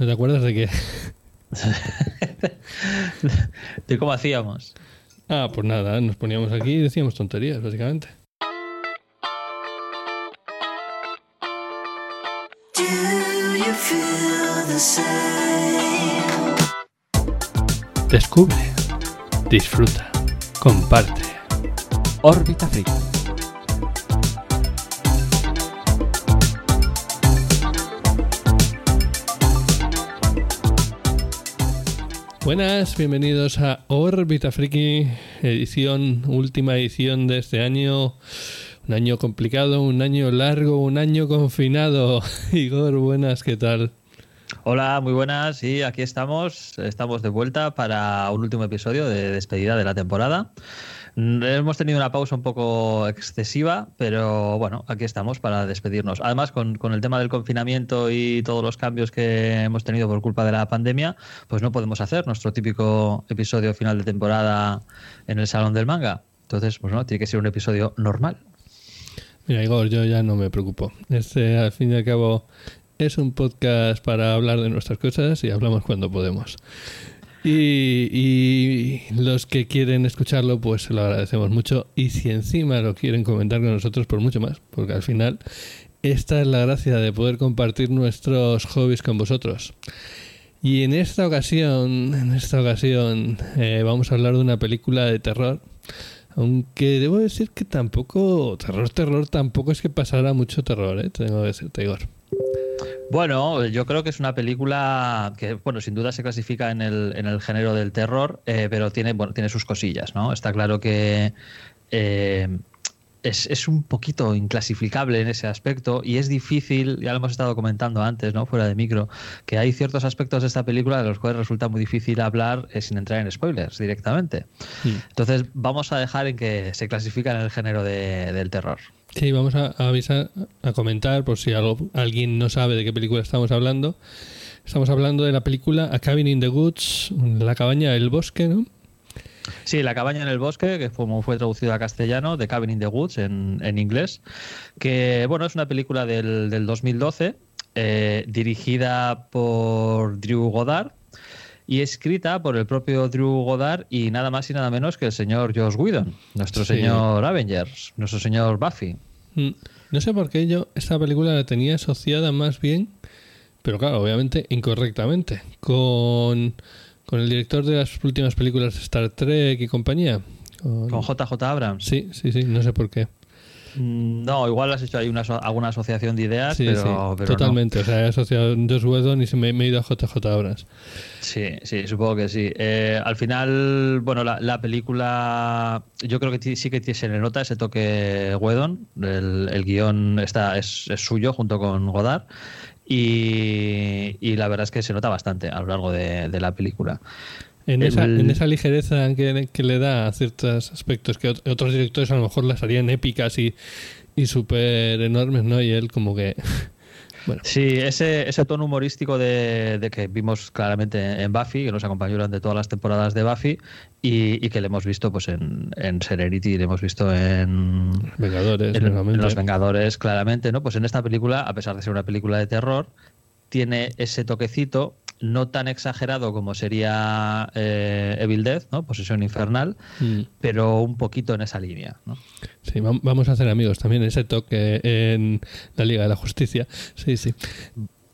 ¿No te acuerdas de qué? de cómo hacíamos. Ah, pues nada, nos poníamos aquí y decíamos tonterías, básicamente. Descubre, disfruta, comparte. Órbita Friki. Buenas, bienvenidos a Órbita Friki, edición, última edición de este año. Un año complicado, un año largo, un año confinado. Igor, buenas, ¿qué tal? Hola, muy buenas. Sí, aquí estamos. Estamos de vuelta para un último episodio de despedida de la temporada. Hemos tenido una pausa un poco excesiva, pero bueno, aquí estamos para despedirnos. Además, con, el tema del confinamiento y todos los cambios que hemos tenido por culpa de la pandemia, pues no podemos hacer nuestro típico episodio final de temporada en el Salón del Manga. Entonces, pues no, tiene que ser un episodio normal. Mira, Igor, yo ya no me preocupo. Este, al fin y al cabo, es un podcast para hablar de nuestras cosas y hablamos cuando podemos. Y, los que quieren escucharlo, pues se lo agradecemos mucho. Y si encima lo quieren comentar con nosotros, por mucho más, porque al final esta es la gracia de poder compartir nuestros hobbies con vosotros. Y en esta ocasión, en esta ocasión, eh, vamos a hablar de una película de terror. Aunque debo decir que tampoco, terror, terror, tampoco es que pasara mucho terror, ¿eh? tengo que decirte, Igor. Bueno, yo creo que es una película que, bueno, sin duda se clasifica en el, en el género del terror, eh, pero tiene, bueno, tiene sus cosillas, ¿no? Está claro que eh, es, es, un poquito inclasificable en ese aspecto y es difícil, ya lo hemos estado comentando antes, ¿no? Fuera de micro, que hay ciertos aspectos de esta película de los cuales resulta muy difícil hablar eh, sin entrar en spoilers directamente. Entonces, vamos a dejar en que se clasifica en el género de, del terror. Sí, vamos a, avisar, a comentar por si alguien no sabe de qué película estamos hablando. Estamos hablando de la película A Cabin in the Woods, La cabaña del bosque, ¿no? Sí, La cabaña en el bosque, que como fue traducido a castellano, The Cabin in the Woods en, inglés, que bueno, es una película del, del 2012, eh, dirigida por Drew Goddard, y escrita por el propio Drew Goddard y nada más y nada menos que el señor Josh Whedon, nuestro señor Avengers, nuestro señor Buffy. Mm, no sé por qué yo esta película la tenía asociada más bien, pero claro, obviamente incorrectamente, con, con el director de las últimas películas de Star Trek y compañía. Con, con JJ Abrams. Sí, sí, sí, no sé por qué. Mm, no, igual has hecho ahí una, alguna asociación de ideas, pero, totalmente. O sea, he asociado Josh Whedon y se me, he ido a JJ Abrams. Sí, sí, supongo que sí. Eh, al final, bueno, la, película, yo creo que sí que se le nota ese toque Whedon. El, guion está, es, suyo junto con Godard. Y, la verdad es que se nota bastante a lo largo de la película. En, esa, en esa ligereza que, que, le da a ciertos aspectos que otros directores a lo mejor las harían épicas y, y súper enormes, ¿no? Y él como que... Bueno. Sí, ese, ese tono humorístico de, de, que vimos claramente en Buffy, que nos acompañó durante todas las temporadas de Buffy y, y que le hemos visto pues en, en Serenity, le hemos visto en, Vengadores, en, Los Vengadores, claramente, ¿no? Pues en esta película, a pesar de ser una película de terror, tiene ese toquecito no tan exagerado como sería eh, Evil Death, ¿no? Posesión Infernal, mm. pero un poquito en esa línea. ¿no? Sí, vamos a hacer amigos también ese toque en la Liga de la Justicia. Sí, sí.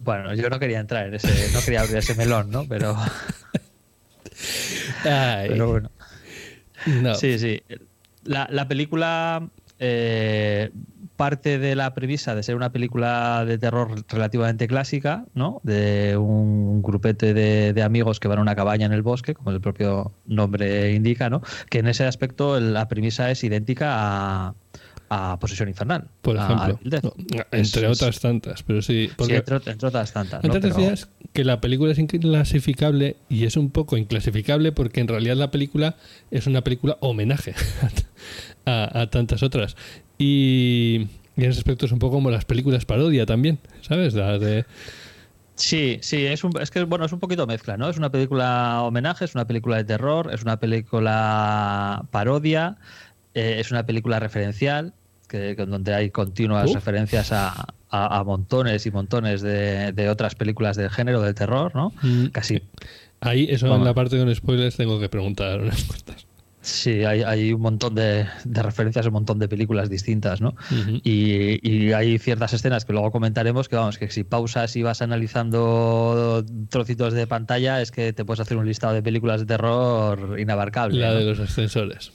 Bueno, yo no quería entrar en ese, no quería abrir ese melón, ¿no? Pero. pero bueno. Sí, sí. La, la película eh, parte de la premisa de ser una película de terror relativamente clásica, ¿no? De un grupete de, amigos que van a una cabaña en el bosque, como el propio nombre indica, ¿no? Que en ese aspecto la premisa es idéntica a, a Posesión Infernal. Por ejemplo. entre otras tantas, pero sí. Porque entre, otras tantas. Antes decías que la película es inclasificable y es un poco inclasificable porque en realidad la película es una película homenaje a, tantas otras. Y, en ese aspecto es un poco como las películas parodia también, ¿sabes? de... Sí, sí, es, es que bueno, es un poquito mezcla, ¿no? Es una película homenaje, es una película de terror, es una película parodia, eh, es una película referencial, que, donde hay continuas referencias a, a, montones y montones de, otras películas del género del terror, ¿no? Mm. Casi. Ahí, eso en la parte con spoilers tengo que preguntar unas cosas. Sí, hay, un montón de, referencias, un montón de películas distintas, ¿no? y, hay ciertas escenas que luego comentaremos que, vamos, que si pausas y vas analizando trocitos de pantalla es que te puedes hacer un listado de películas de terror inabarcable. La de los ascensores.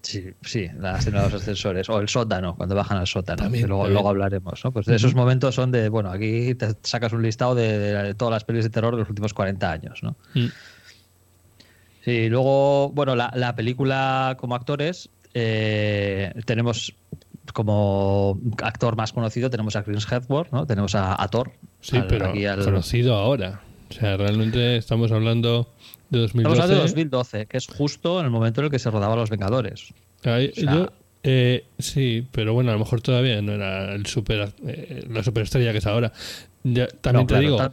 Sí, sí, la escena de los ascensores. O el sótano, cuando bajan al sótano. luego, hablaremos, ¿no? Pues esos momentos son de, bueno, aquí te sacas un listado de, todas las películas de terror de los últimos 40 años, ¿no? Mm. Sí, luego, bueno, la, película como actores, eh, tenemos como actor más conocido, tenemos a Chris Hemsworth, ¿no? Tenemos a, Thor. Sí, pero conocido ahora. O sea, realmente estamos hablando de 2012. Estamos hablando de 2012, que es justo en el momento en el que se rodaba Los Vengadores. Eh, sí, pero bueno, a lo mejor todavía no era el super, eh, la superestrella que es ahora. también te digo,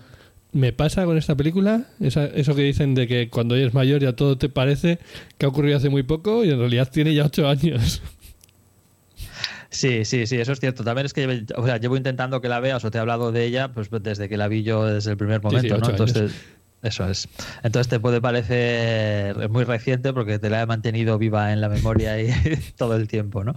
me pasa con esta película, eso que dicen de que cuando eres mayor ya todo te parece que ha ocurrido hace muy poco y en realidad tiene ya ocho años. Sí, sí, sí, eso es cierto. También es que o sea, llevo intentando que la veas o te he hablado de ella pues desde que la vi yo desde el primer momento, ¿no? Entonces, eso es. Entonces te puede parecer muy reciente porque te la he mantenido viva en la memoria y todo el tiempo, ¿no?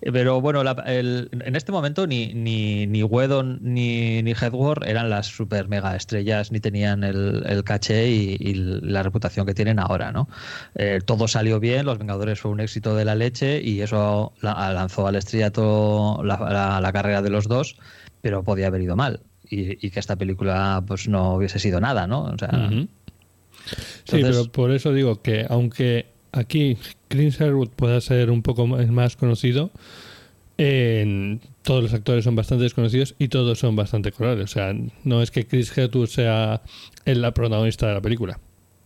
Pero bueno, en este momento ni, ni, ni Wedon ni, ni Headward eran las super mega estrellas ni tenían el, caché y, la reputación que tienen ahora, ¿no? Eh, todo salió bien, Los Vengadores fue un éxito de la leche y eso lanzó al estrellato la, la carrera de los dos, pero podía haber ido mal y, que esta película pues no hubiese sido nada, ¿no? O sea, Sí, pero por eso digo que aunque aquí Chris Herwood pueda ser un poco más conocido, todos los actores son bastante desconocidos y todos son bastante corales. O sea, no es que Chris Herwood sea el protagonista de la película.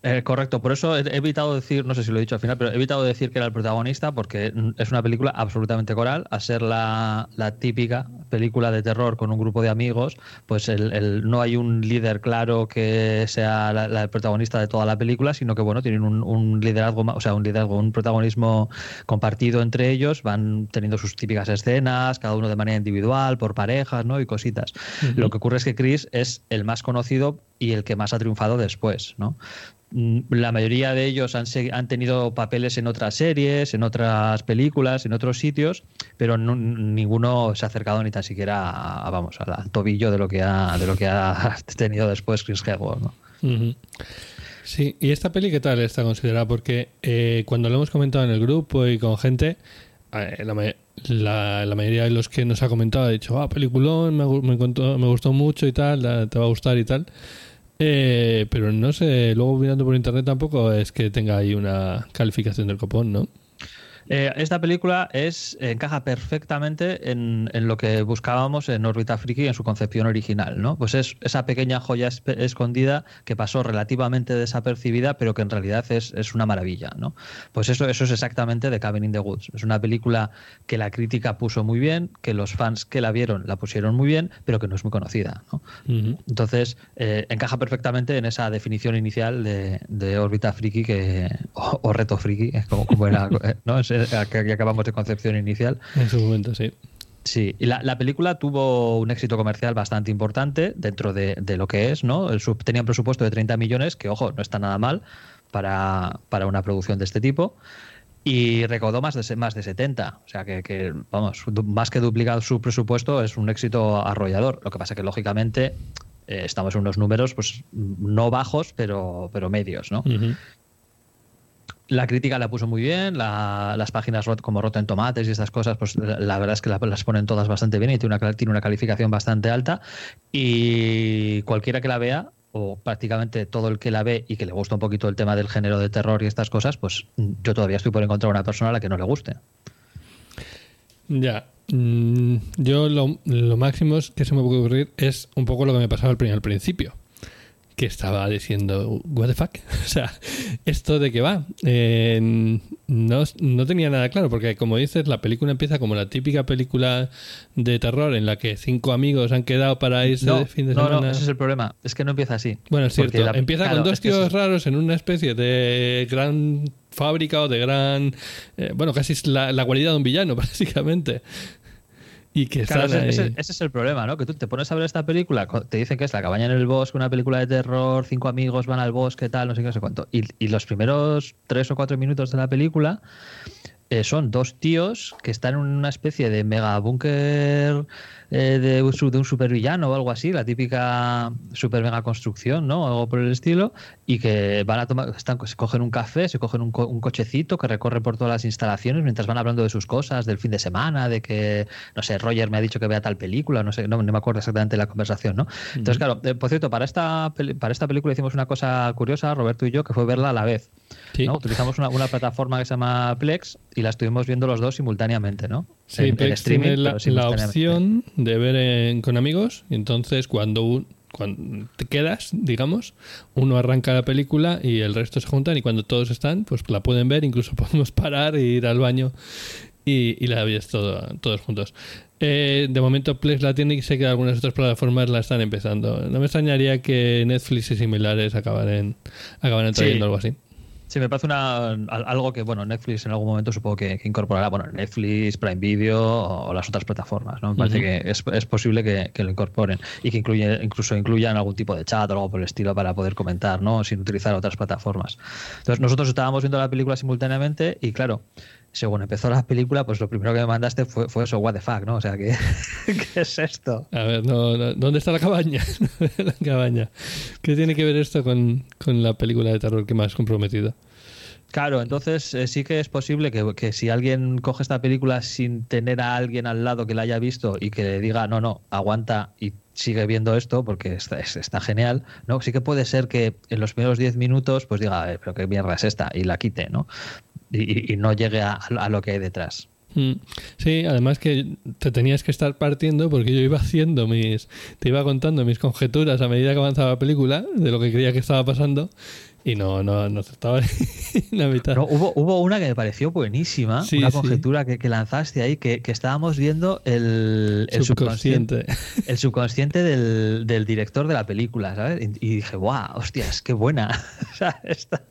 Eh, correcto, por eso he evitado decir, no sé si lo he dicho al final, pero he evitado decir que era el protagonista porque es una película absolutamente coral, a ser la, típica película de terror con un grupo de amigos, pues el, no hay un líder claro que sea la, el protagonista de toda la película, sino que bueno, tienen un, liderazgo, o sea, un liderazgo, un protagonismo compartido entre ellos, van teniendo sus típicas escenas, cada uno de manera individual, por parejas, ¿no? Y cositas. Lo que ocurre es que Chris es el más conocido y el que más ha triunfado después, ¿no? Mm, la mayoría de ellos han, han, tenido papeles en otras series, en otras películas, en otros sitios, pero ninguno se ha acercado ni tan siquiera a, vamos, al tobillo de lo que ha, de lo que ha tenido después Chris Hemsworth. ¿no? Sí, y esta peli, ¿qué tal está considerada? Porque eh, cuando lo hemos comentado en el grupo y con gente, eh, la, la, mayoría de los que nos ha comentado ha dicho, ah, peliculón, me, me, me gustó mucho y tal, te va a gustar y tal. Eh, pero no sé, luego mirando por internet tampoco es que tenga ahí una calificación del copón, ¿no? Eh, esta película es encaja perfectamente en, lo que buscábamos en Orbita Friki en su concepción original, ¿no? Pues es esa pequeña joya escondida que pasó relativamente desapercibida, pero que en realidad es, es, una maravilla, ¿no? Pues eso, eso es exactamente The Cabin in the Woods. Es una película que la crítica puso muy bien, que los fans que la vieron la pusieron muy bien, pero que no es muy conocida, ¿no? Entonces, eh, encaja perfectamente en esa definición inicial de, de órbita friki que, o, reto friki, como, como era, ¿no? Que acabamos de concepción inicial. En su momento, sí. Sí, y la, película tuvo un éxito comercial bastante importante dentro de, lo que es, ¿no? El tenía un presupuesto de 30 millones, que ojo, no está nada mal para, una producción de este tipo. Y recaudó más de, más de 70. O sea que, vamos, más que duplicado su presupuesto, es un éxito arrollador. Lo que pasa que, lógicamente, eh, estamos en unos números, pues no bajos, pero, pero medios, ¿no? La crítica la puso muy bien, las páginas como Rotten Tomates y estas cosas, pues la verdad es que las ponen todas bastante bien y tiene una, tiene una calificación bastante alta. Y cualquiera que la vea, o prácticamente todo el que la ve y que le gusta un poquito el tema del género de terror y estas cosas, pues yo todavía estoy por encontrar una persona a la que no le guste. Ya. Mm, yo lo, máximo que se me puede ocurrir es un poco lo que me pasaba al principio que estaba diciendo, what the fuck, o sea, esto de qué va, eh, no, no, tenía nada claro, porque como dices, la película empieza como la típica película de terror en la que cinco amigos han quedado para irse de fin de semana. No, ese es el problema, es que no empieza así. Bueno, es cierto, empieza con dos tíos raros en una especie de gran fábrica o de gran, eh, bueno, casi es la, la cualidad de un villano, básicamente. Y que Claro, ese, ese- ese es el problema, ¿no? Que tú te pones a ver esta película, te dicen que es La cabaña en el bosque, una película de terror, cinco amigos van al bosque, tal, no sé qué, no sé cuánto. Y, y los primeros tres o cuatro minutos de la película eh, son dos tíos que están en una especie de mega búnker eh, de, un de un supervillano o algo así, la típica super mega construcción, ¿no? Algo por el estilo, y que van a tomar, están, se cogen un café, se cogen un, co- un cochecito que recorre por todas las instalaciones mientras van hablando de sus cosas, del fin de semana, de que, no sé, Roger me ha dicho que vea tal película, no sé, no, no me acuerdo exactamente la conversación, ¿no? Entonces, claro, eh, por cierto, para esta, para esta película hicimos una cosa curiosa, Roberto y yo, que fue verla a la vez. Sí. ¿no? Utilizamos una, una plataforma que se llama Plex y la estuvimos viendo los dos simultáneamente, ¿no? Sí, streaming, la, la opción de ver en- con amigos y entonces cuando, un- cuando te quedas, digamos, uno arranca la película y el resto se juntan y cuando todos están, pues la pueden ver, incluso podemos parar e ir al baño y, y la ves todo, todos juntos. Eh, de momento Plex la tiene y sé que algunas otras plataformas la están empezando. No me extrañaría que Netflix y similares acabaran, acabaran Sí. trayendo algo así. Sí, me parece una, al- algo que, bueno, Netflix en algún momento supongo que, que incorporará, bueno, Netflix, Prime Video o, o las otras plataformas, ¿no? Me parece que es, es posible que, que lo incorporen y que incluye, incluso incluyan algún tipo de chat o algo por el estilo para poder comentar, ¿no? Sin utilizar otras plataformas. Entonces, nosotros estábamos viendo la película simultáneamente y, claro, según empezó la película, pues lo primero que me mandaste fue, fue eso, what the fuck, ¿no? O sea, ¿qué, ¿qué es esto? A ver, no, no, ¿dónde está la cabaña? la cabaña. ¿Qué tiene que ver esto con, con la película de terror que más comprometido? Claro, entonces eh, sí que es posible que, que si alguien coge esta película sin tener a alguien al lado que la haya visto y que le diga, no, no, aguanta y sigue viendo esto porque está, es- está genial, ¿no? Sí que puede ser que en los primeros 10 minutos pues diga, "Eh, pero qué mierda es esta y la quite, ¿no? Y, y- no llegue a, a lo que hay detrás. Mm, Sí, además que te tenías que estar partiendo porque yo iba haciendo mis. Te iba contando mis conjeturas a medida que avanzaba la película de lo que creía que estaba pasando y no, no, no estaba en la mitad. No, hubo, hubo una que me pareció buenísima, Sí, una sí. conjetura que, que lanzaste ahí, que, que estábamos viendo el, el subconsciente. Subconsciente. el subconsciente del, del director de la película, ¿sabes? Y, y dije, guau, hostias, qué buena. o sea, esta,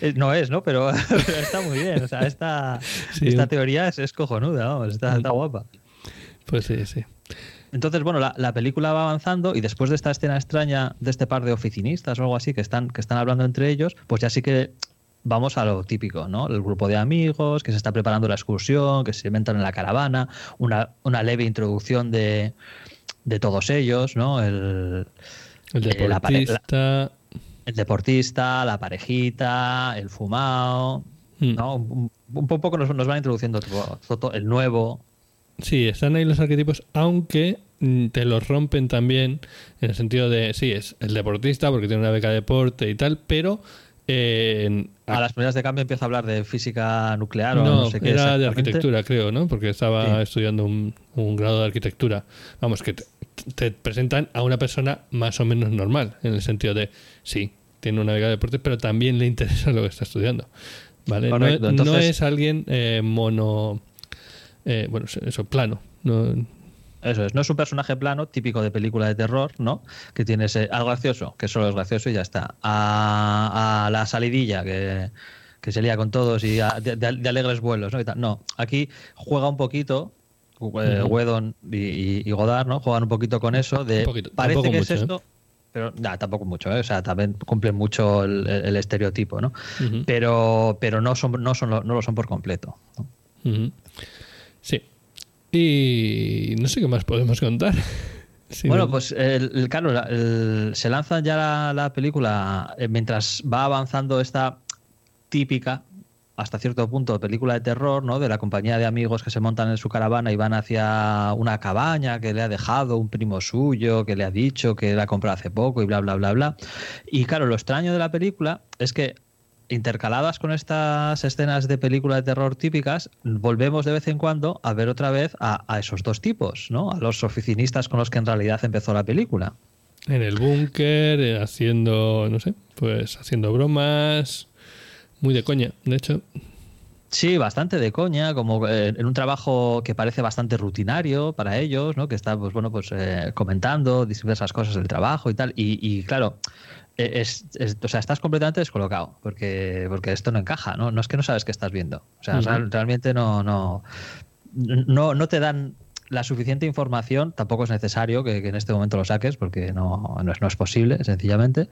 eh, no es, ¿no? Pero, pero está muy bien. O sea, esta, Sí. esta teoría es, es cojonuda, vamos, está, está guapa. Pues sí, sí. Entonces, bueno, la, la película va avanzando y después de esta escena extraña de este par de oficinistas o algo así que están, que están hablando entre ellos, pues ya sí que vamos a lo típico, ¿no? El grupo de amigos, que se está preparando la excursión, que se inventan en la caravana, una, una leve introducción de, de todos ellos, ¿no? El, El Eh, la deportista. el deportista, la parejita, el fumado, Mm. ¿no? Un, un poco nos, nos van introduciendo todo, todo el nuevo. Sí, están ahí los arquetipos, aunque mm, te los rompen también en el sentido de, sí, es el deportista porque tiene una beca de deporte y tal, pero eh, A las primeras de cambio empieza a hablar de física nuclear o no, sé qué. era de arquitectura, creo, ¿no? Porque estaba Sí. estudiando un, un grado de arquitectura. Vamos, que te, te presentan a una persona más o menos normal, en el sentido de, sí, tiene una beca de deporte, pero también le interesa lo que está estudiando. ¿Vale? No- Correcto, no, entonces- es alguien eh, mono, eh, bueno, eso, plano. No, Eso es, no es un personaje plano típico de película de terror, ¿no? Que tienes eh, algo gracioso, que solo es gracioso y ya está. A, a la salidilla, que, que se lía con todos y a- de, alegres vuelos, ¿no? Y tal. No, aquí juega un poquito. eh. Wedon y, y- y Godard, ¿no? Juegan un poquito con eso de Un poquito, parece que mucho, es ¿eh? esto, pero nah, tampoco mucho, ¿eh? o sea, también cumplen mucho el, estereotipo, ¿no? Pero, pero no son, no son no lo son por completo. ¿no? Sí. Y no sé qué más podemos contar. Sí, Bueno, ¿no? pues el, el- claro, el- se lanza ya la, la película eh, mientras va avanzando esta típica, hasta cierto punto, película de terror, ¿no? De la compañía de amigos que se montan en su caravana y van hacia una cabaña que le ha dejado un primo suyo, que le ha dicho que la compró hace poco y bla, bla, bla, bla. Y claro, lo extraño de la película es que intercaladas con estas escenas de película de terror típicas, volvemos de vez en cuando a ver otra vez a, a esos dos tipos, ¿no? A los oficinistas con los que en realidad empezó la película. en el búnker, eh, haciendo, no sé, pues haciendo bromas. Muy de coña, de hecho. Sí, bastante de coña, como eh, en un trabajo que parece bastante rutinario para ellos, ¿no? Que está, pues bueno, pues eh, comentando diversas cosas del trabajo y tal. Y, y, claro, es, es- o sea, estás completamente descolocado porque, porque esto no encaja, ¿no? No es que no sabes qué estás viendo. O sea, real- realmente no, no, no, no te dan la suficiente información, tampoco es necesario que, en este momento lo saques, porque no, no, es, no es posible, sencillamente.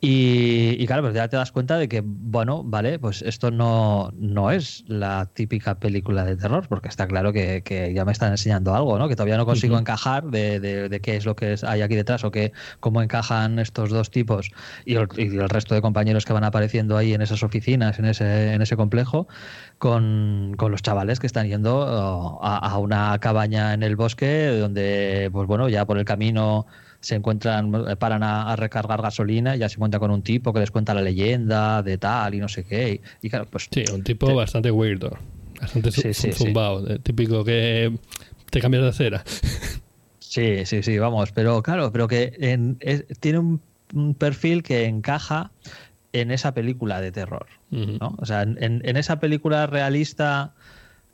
Y, claro, pues ya te das cuenta de que, bueno, vale, pues esto no, no es la típica película de terror, porque está claro que, ya me están enseñando algo, ¿no? Que todavía no consigo encajar de, de, qué es lo que hay aquí detrás o que, cómo encajan estos dos tipos y el, y el, resto de compañeros que van apareciendo ahí en esas oficinas, en ese, en ese complejo, con, con los chavales que están yendo a, a una cabaña en el bosque donde, pues bueno, ya por el camino se encuentran, eh, paran a, recargar gasolina y ya se encuentra con un tipo que les cuenta la leyenda de tal y no sé qué. Y, claro, pues. Sí, un tipo bastante weirdo, bastante zumbado, típico que te cambias de acera. Sí, sí, sí, vamos, pero claro, pero que tiene un, perfil que encaja en esa película de terror. ¿no? O sea, en, en, esa película realista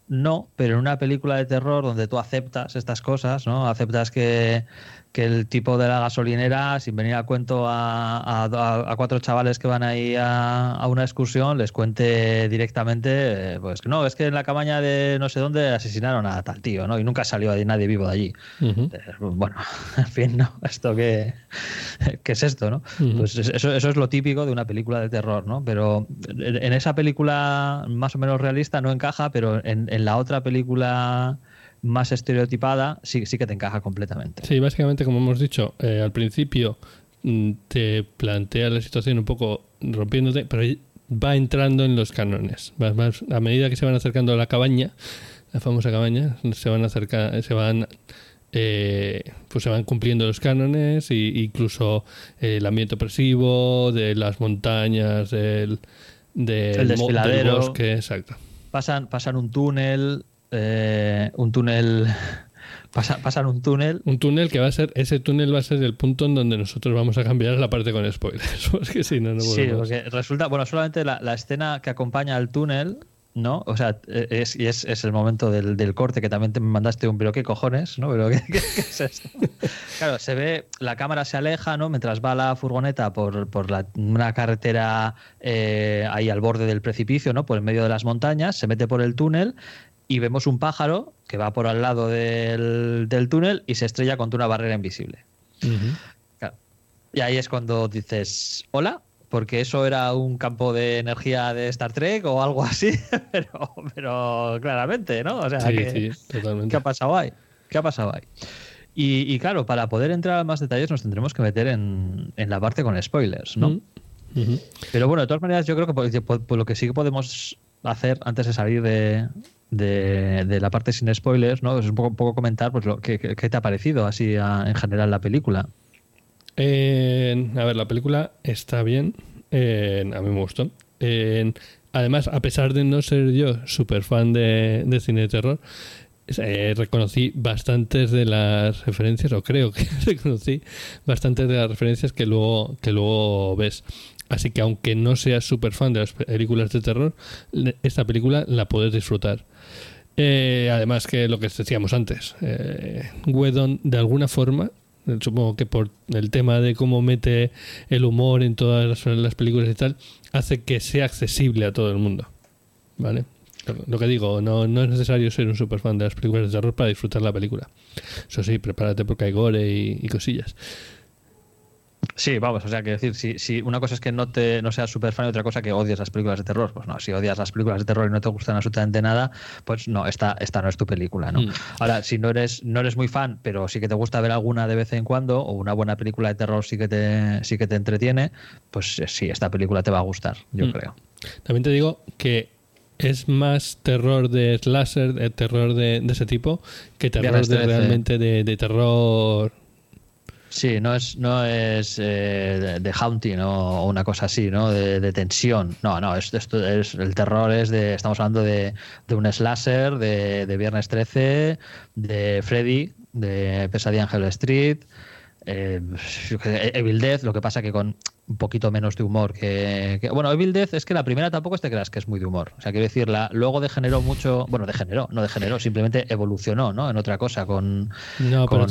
no, pero en una película de terror donde tú aceptas estas cosas, ¿no? Aceptas que, que el tipo de la gasolinera, sin venir a cuento a, a, cuatro chavales que van ahí a, a, una excursión, les cuente directamente, pues no, es que en la cabaña de no sé dónde asesinaron a tal tío, ¿no? Y nunca salió nadie vivo de allí. Eh, bueno, en fin, ¿no? ¿Esto qué, qué es esto, no? Pues eso, eso es lo típico de una película de terror, ¿no? Pero en esa película más o menos realista no encaja, pero en, en la otra película más estereotipada, sí, sí que te encaja completamente. Sí, básicamente, como hemos dicho, eh, al principio mm, te plantea la situación un poco rompiéndote, pero va entrando en los cánones. a medida que se van acercando a la cabaña, la famosa cabaña, se van acercando, se van eh, pues se van cumpliendo los cánones e incluso el ambiente opresivo de las montañas, del, del, del bosque, exacto. Pasan, pasan un túnel eh, un túnel. pasar un túnel. Un túnel que va a ser. Ese túnel va a ser el punto en donde nosotros vamos a cambiar la parte con spoilers. si no, no Sí, porque resulta. Bueno, solamente la, la escena que acompaña al túnel ¿no? O sea, es, y es, es el momento del, del, corte que también te mandaste un, pero qué cojones, ¿no? Pero ¿qué, es esto? claro, se ve, la cámara se aleja, ¿no? Mientras va la furgoneta por, por la, una carretera eh, ahí al borde del precipicio, ¿no? Por el medio de las montañas, se mete por el túnel y vemos un pájaro que va por al lado del, túnel y se estrella contra una barrera invisible. Y ahí es cuando dices, hola, porque eso era un campo de energía de Star Trek o algo así, pero, pero claramente, ¿no? O sea, ¿qué ha pasado ahí? ¿Qué ha pasado ahí? Y, claro, para poder entrar a más detalles nos tendremos que meter en, la parte con spoilers, ¿no? Pero bueno, de todas maneras, yo creo que por, lo que sí que podemos hacer antes de salir de, de, la parte sin spoilers, ¿no? Es un poco, poco comentar pues, lo que, te ha parecido así en general la película. A ver, la película está bien. a mí me gustó. además, a pesar de no ser yo súper fan de, cine de terror, eh, reconocí bastantes de las referencias, o creo que reconocí bastantes de las referencias que luego, que luego ves. Así que aunque no seas súper fan de las películas de terror, esta película la puedes disfrutar. Eh, además que lo que decíamos antes, eh, Wedon de alguna forma, supongo que por el tema de cómo mete el humor en todas las, películas y tal, hace que sea accesible a todo el mundo. ¿Vale? Lo que digo, no, no es necesario ser un super fan de las películas de terror para disfrutar la película. Eso sí, prepárate porque hay gore y cosillas. Sí, vamos, o sea, que decir, si, si una cosa es que no te no seas súper fan y otra cosa que odias las películas de terror, pues no, si odias las películas de terror y no te gustan absolutamente nada, pues no, esta, esta no es tu película, ¿no? Mm. Ahora, si no eres, no eres muy fan, pero sí que te gusta ver alguna de vez en cuando, o una buena película de terror sí que te, sí que te entretiene, pues eh, sí, esta película te va a gustar, yo mm. creo. También te digo que es más terror de slasher, de terror de, ese tipo, que terror de, realmente de, de terror Sí, no es, no es eh, de, haunting o una cosa así, ¿no? De, tensión. No, no, es, esto es, el terror es de. Estamos hablando de, un slasher, de, de Viernes 13, de Freddy, de Pesadilla Angel Street, eh, Evil Death, lo que pasa que con un poquito menos de humor que, Bueno, Evil Death es que la primera tampoco es te creas que es muy de humor. O sea, quiero decir, luego degeneró mucho... Bueno, degeneró, no degeneró, simplemente evolucionó, ¿no? En otra cosa con... No, pero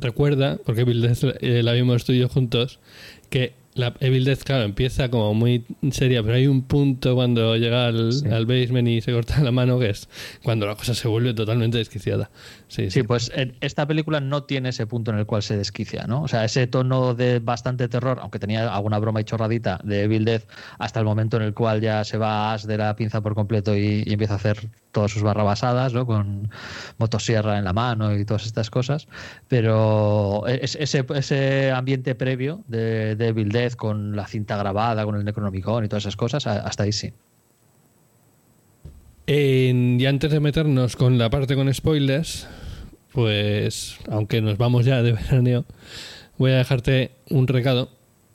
recuerda, porque Evil Death eh, la vimos tú y yo juntos, que la Evil Death, claro, empieza como muy seria, pero hay un punto cuando llega al, al, basement y se corta la mano que es cuando la cosa se vuelve totalmente desquiciada. Sí, sí, pues esta película no tiene ese punto en el cual se desquicia, ¿no? O sea, ese tono de bastante terror, aunque tenía alguna broma y chorradita de Evil Death, hasta el momento en el cual ya se va de la pinza por completo y, empieza a hacer todas sus barrabasadas, ¿no? Con motosierra en la mano y todas estas cosas. Pero ese, ese ambiente previo de, de Evil con la cinta grabada, con el Necronomicon y todas esas cosas, hasta ahí sí. y antes de meternos con la parte con spoilers, pues aunque nos vamos ya de veraneo, voy a dejarte un recado,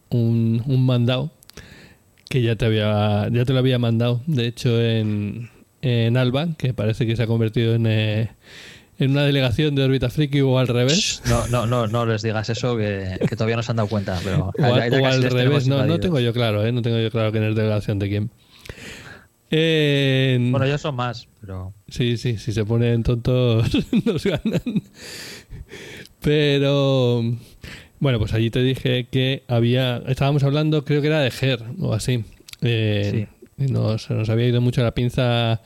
un, un mandado que ya te había ya te lo había mandado, de hecho en, en Alba, que parece que se ha convertido en eh, en una delegación de órbita friki o al revés. No, no, no, no les digas eso que, todavía no se han dado cuenta. Pero o, al revés, no, no tengo yo claro, ¿eh? no tengo yo claro quién es delegación de quién. Bueno, ellos son más, pero. Sí, sí, si se ponen tontos nos ganan. Pero. Bueno, pues allí te dije que había. Estábamos hablando, creo que era de Ger o así. Eh, sí. Nos, nos había ido mucho la pinza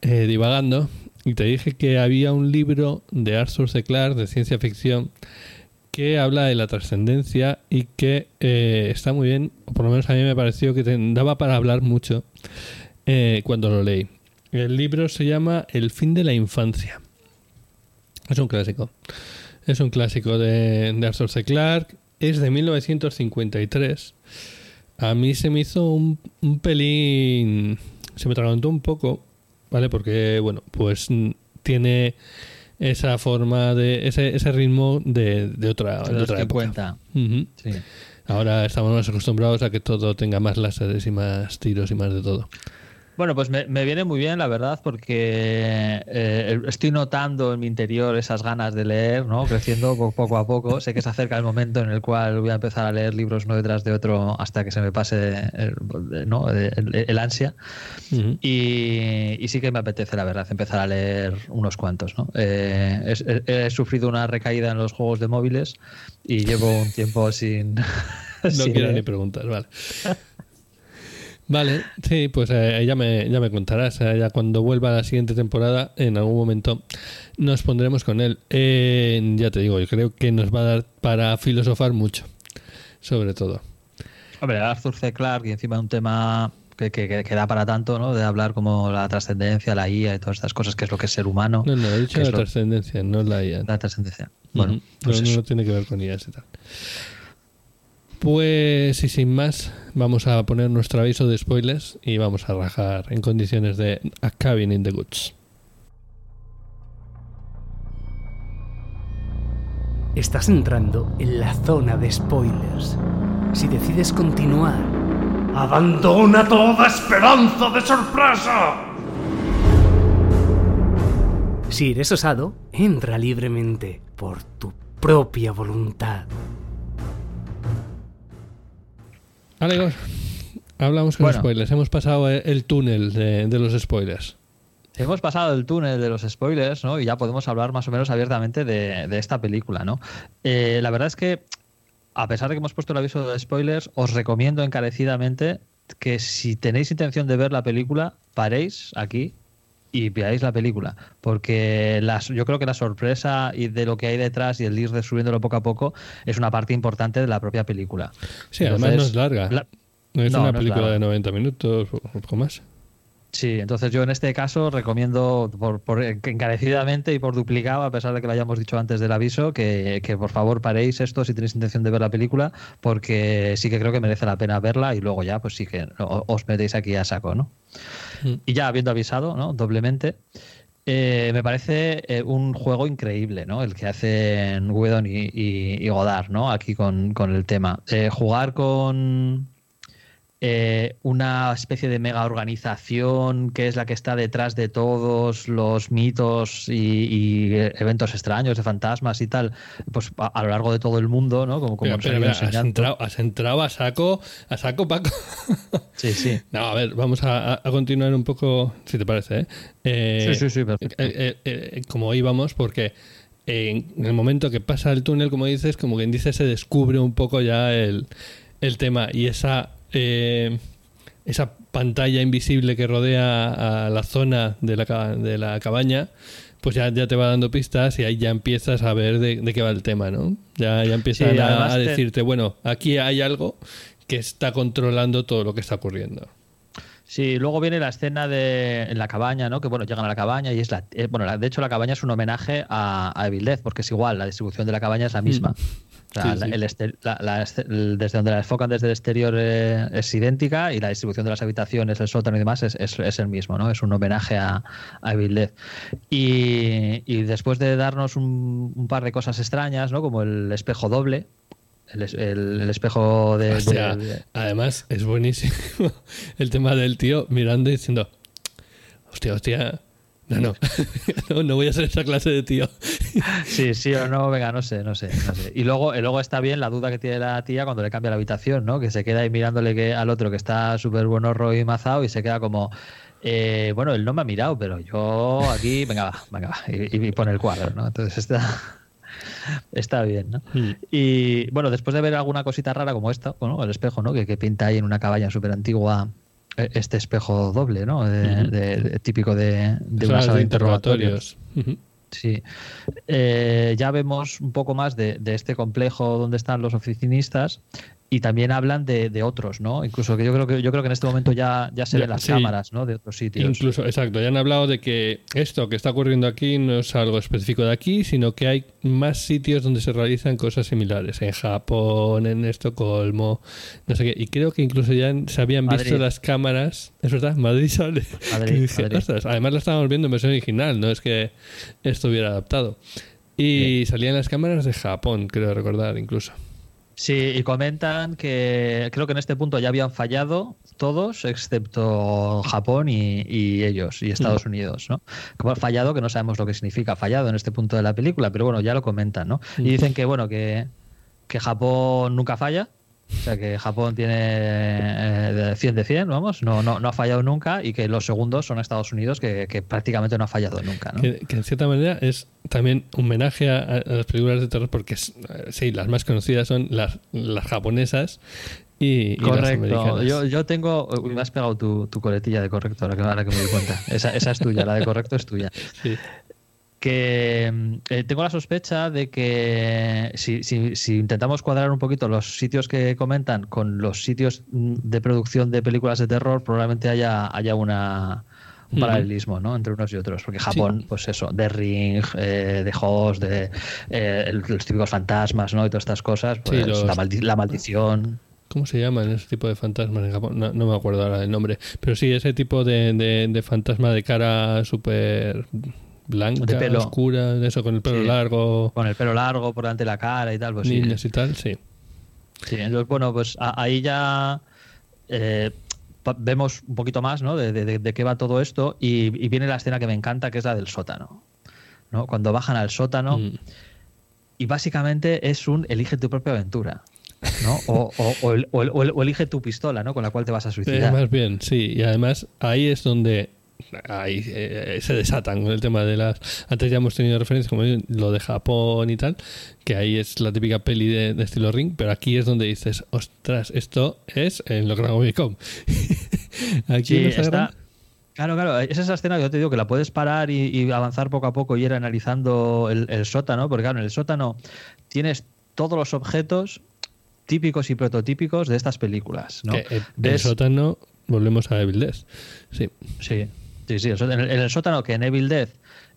eh, divagando. Y te dije que había un libro de Arthur C. Clarke de ciencia ficción que habla de la trascendencia y que eh, está muy bien, o por lo menos a mí me pareció que te daba para hablar mucho eh, cuando lo leí. El libro se llama El fin de la infancia. Es un clásico. Es un clásico de, de Arthur C. Clarke. Es de 1953. A mí se me hizo un, un pelín... Se me atragantó un poco ¿vale? Porque, bueno, pues tiene esa forma de ese, ese ritmo de, de otra, de otra época. sí. Ahora estamos más acostumbrados a que todo tenga más láseres y más tiros y más de todo. Bueno, pues me, viene muy bien, la verdad, porque eh, estoy notando en mi interior esas ganas de leer, ¿no? Creciendo poco a poco. Sé que se acerca el momento en el cual voy a empezar a leer libros uno detrás de otro hasta que se me pase el, ¿no? el, ansia. y, sí que me apetece, la verdad, empezar a leer unos cuantos, ¿no? Eh, he, sufrido una recaída en los juegos de móviles y llevo un tiempo sin... no quiero ni preguntar, vale. Vale, sí, pues eh, ya, me, ya me contarás. Eh, ya cuando vuelva la siguiente temporada, en algún momento nos pondremos con él. ya te digo, yo creo que nos va a dar para filosofar mucho, sobre todo. Hombre, Arthur C. Clarke y encima un tema que, que, da para tanto, ¿no? De hablar como la trascendencia, la IA y todas estas cosas, que es lo que es ser humano. No, no, he dicho la trascendencia, no la IA. La trascendencia. Bueno, pues no, tiene que ver con IA y tal. Pues y sin más, vamos a poner nuestro aviso de spoilers y vamos a rajar en condiciones de A Cabin in the Goods. Estás entrando en la zona de spoilers. Si decides continuar, abandona toda esperanza de sorpresa. Si eres osado, entra libremente por tu propia voluntad. Amigos, hablamos con spoilers. Hemos pasado el túnel de, los spoilers. Hemos pasado el túnel de los spoilers, ¿no? Y ya podemos hablar más o menos abiertamente de, esta película, ¿no? Eh, la verdad es que, a pesar de que hemos puesto el aviso de spoilers, os recomiendo encarecidamente que si tenéis intención de ver la película, paréis aquí y veáis la película. Porque las, yo creo que la sorpresa y de lo que hay detrás y el ir subiéndolo poco a poco es una parte importante de la propia película. Sí, además no es larga. no es una película de 90 minutos o poco más. Sí, entonces yo en este caso recomiendo por, encarecidamente y por duplicado, a pesar de que lo hayamos dicho antes del aviso, que, por favor paréis esto si tenéis intención de ver la película, porque sí que creo que merece la pena verla y luego ya pues sí que os metéis aquí a saco, ¿no? Mm. Y ya habiendo avisado, ¿no? Doblemente. Eh, me parece eh, un juego increíble, ¿no? El que hacen Whedon y, Godard, ¿no? Aquí con, el tema. Eh, jugar con, eh, una especie de mega organización que es la que está detrás de todos los mitos y, eventos extraños de fantasmas y tal, pues a, lo largo de todo el mundo, ¿no? Como, como has, entrado, a saco, a saco, Paco. Sí, sí. No, a ver, vamos a, continuar un poco, si te parece, ¿eh? sí, sí, sí, perfecto. Eh, como íbamos, porque en el momento que pasa el túnel, como dices, como quien dice, se descubre un poco ya el el tema y esa eh, esa pantalla invisible que rodea a la zona de la, de la cabaña, pues ya, ya te va dando pistas y ahí ya empiezas a ver de, de qué va el tema, ¿no? Ya, ya empiezan Sí, a- te- decirte, bueno, aquí hay algo que está controlando todo lo que está ocurriendo. Sí, luego viene la escena de en la cabaña, ¿no? Que bueno, llegan a la cabaña y es la. eh, bueno, la- de hecho, la cabaña es un homenaje a, a Evil porque es igual, la distribución de la cabaña es la misma. O sea, Sí, la- sí. el este- la- la el- desde donde la enfocan desde el exterior eh, es idéntica y la distribución de las habitaciones, el sótano y demás es, es- es el mismo, ¿no? Es un homenaje a, a Evil Dead. Y, y después de darnos un, un par de cosas extrañas, ¿no? Como el espejo doble, el, el- el espejo de, O sea, de- además es buenísimo el tema del tío mirando y diciendo, hostia, hostia, no, no, no, no voy a ser esa clase de tío. Sí, sí o no, venga, no sé, no sé, no sé. Y luego, y luego está bien la duda que tiene la tía cuando le cambia la habitación, ¿no? Que se queda ahí mirándole que, al otro que está súper buenorro y mazado y se queda como, eh, bueno, él no me ha mirado, pero yo aquí, venga, va, venga, va, y, y pone el cuadro, ¿no? Entonces está, está bien, ¿no? Mm. Y bueno, después de ver alguna cosita rara como esta, bueno, el espejo, ¿no? Que, que pinta ahí en una cabaña súper antigua este espejo doble, ¿no? De- de- de- típico de, de una Salas sala de interrogatorios. Sí. Eh, ya vemos un poco más de, de este complejo donde están los oficinistas y también hablan de, de otros, ¿no? Incluso que yo creo que yo creo que en este momento ya, ya se Ya, ven las sí. cámaras, ¿no? De otros sitios. Incluso, exacto, ya han hablado de que esto que está ocurriendo aquí no es algo específico de aquí, sino que hay más sitios donde se realizan cosas similares. En Japón, en Estocolmo, no sé qué. Y creo que incluso ya se habían visto las cámaras. Es verdad, Madrid sale. Madrid, dije, Madrid. Además la estábamos viendo en versión original, no es que estuviera adaptado. Y salían las cámaras de Japón, creo recordar incluso. Sí, y comentan que creo que en este punto ya habían fallado todos, excepto Japón y, y ellos, y Estados Unidos, ¿no? Como fallado, que no sabemos lo que significa fallado en este punto de la película, pero bueno, ya lo comentan, ¿no? Y dicen que, bueno, que, que Japón nunca falla, o sea que Japón tiene eh, de 100 de 100, vamos, no, no, no ha fallado nunca, y que los segundos son Estados Unidos, que, que prácticamente no ha fallado nunca, ¿no? Que, que en cierta manera es también un homenaje a, a las películas de terror, porque sí, las más conocidas son las, las japonesas y, y Correcto. Yo, yo tengo. me has pegado tu, tu coletilla de correcto, ahora que, ahora que me doy cuenta. Esa, esa es tuya, la de correcto es tuya. Sí. Que eh, tengo la sospecha de que si, si- si intentamos cuadrar un poquito los sitios que comentan con los sitios mm, de producción de películas de terror, probablemente haya, haya una. Un paralelismo ¿no? entre unos y otros, porque Japón, pues eso, The Ring, eh, The Host, de, eh, los típicos fantasmas ¿no? y todas estas cosas, pues, los- la, maldi- la maldición. ¿Cómo se llaman ese tipo de fantasmas en Japón? No, no me acuerdo ahora del nombre. Pero sí, ese tipo de, de- de fantasma de cara súper blanca, De pelo. oscura, de eso con el pelo Sí. largo, con el pelo largo por delante de la cara y tal, pues sí. niños y tal, sí. Sí, entonces, bueno, pues a- ahí ya eh, vemos un poquito más ¿no? de, de- de- qué va todo esto y, y viene la escena que me encanta, que es la del sótano. ¿no? Cuando bajan al sótano Mm. y básicamente es un elige tu propia aventura. ¿no? O, o- o el- o el- o el- o elige tu pistola ¿no? con la cual te vas a Eh, suicidar. más bien, sí. Y además ahí es donde ahí eh, se desatan con el tema de las... Antes ya hemos tenido referencias como lo de Japón y tal, que ahí es la típica peli de, de estilo ring, pero aquí es donde dices, ostras, esto es en lo Comic Con. aquí Sí, está- Claro, claro, es esa escena que yo te digo que la puedes parar y, y avanzar poco a poco y ir analizando el, el sótano, porque claro, en el sótano tienes todos los objetos típicos y prototípicos de estas películas, ¿no? que, eh, el Ves- sótano, volvemos a Evil. Sí. Sí, sí, sí. En el, sótano que en Evil Dead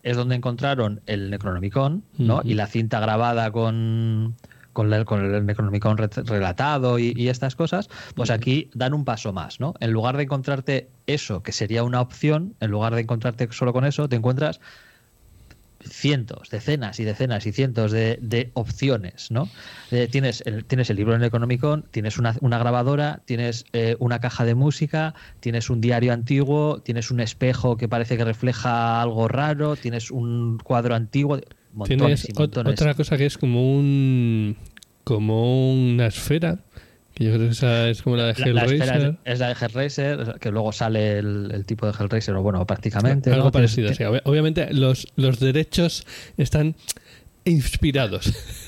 es donde encontraron el Necronomicon, ¿no? Y la cinta grabada con, con, la- con el Necronomicon re- relatado y, y estas cosas, pues aquí dan un paso más, ¿no? En lugar de encontrarte eso, que sería una opción, en lugar de encontrarte solo con eso, te encuentras cientos, decenas y decenas y cientos de, de opciones, ¿no? Eh, tienes, el, tienes el libro en Economicon, tienes una, una grabadora, tienes eh, una caja de música, tienes un diario antiguo, tienes un espejo que parece que refleja algo raro, tienes un cuadro antiguo, montones Tienes y montones. otra cosa que es como un como una esfera, que yo creo que esa es como la de la Hellraiser. es, es la de Hellraiser, que luego sale el, el tipo de Hellraiser, o bueno, prácticamente. Algo ¿no? parecido, sí. Ob- Obviamente los, los derechos están inspirados.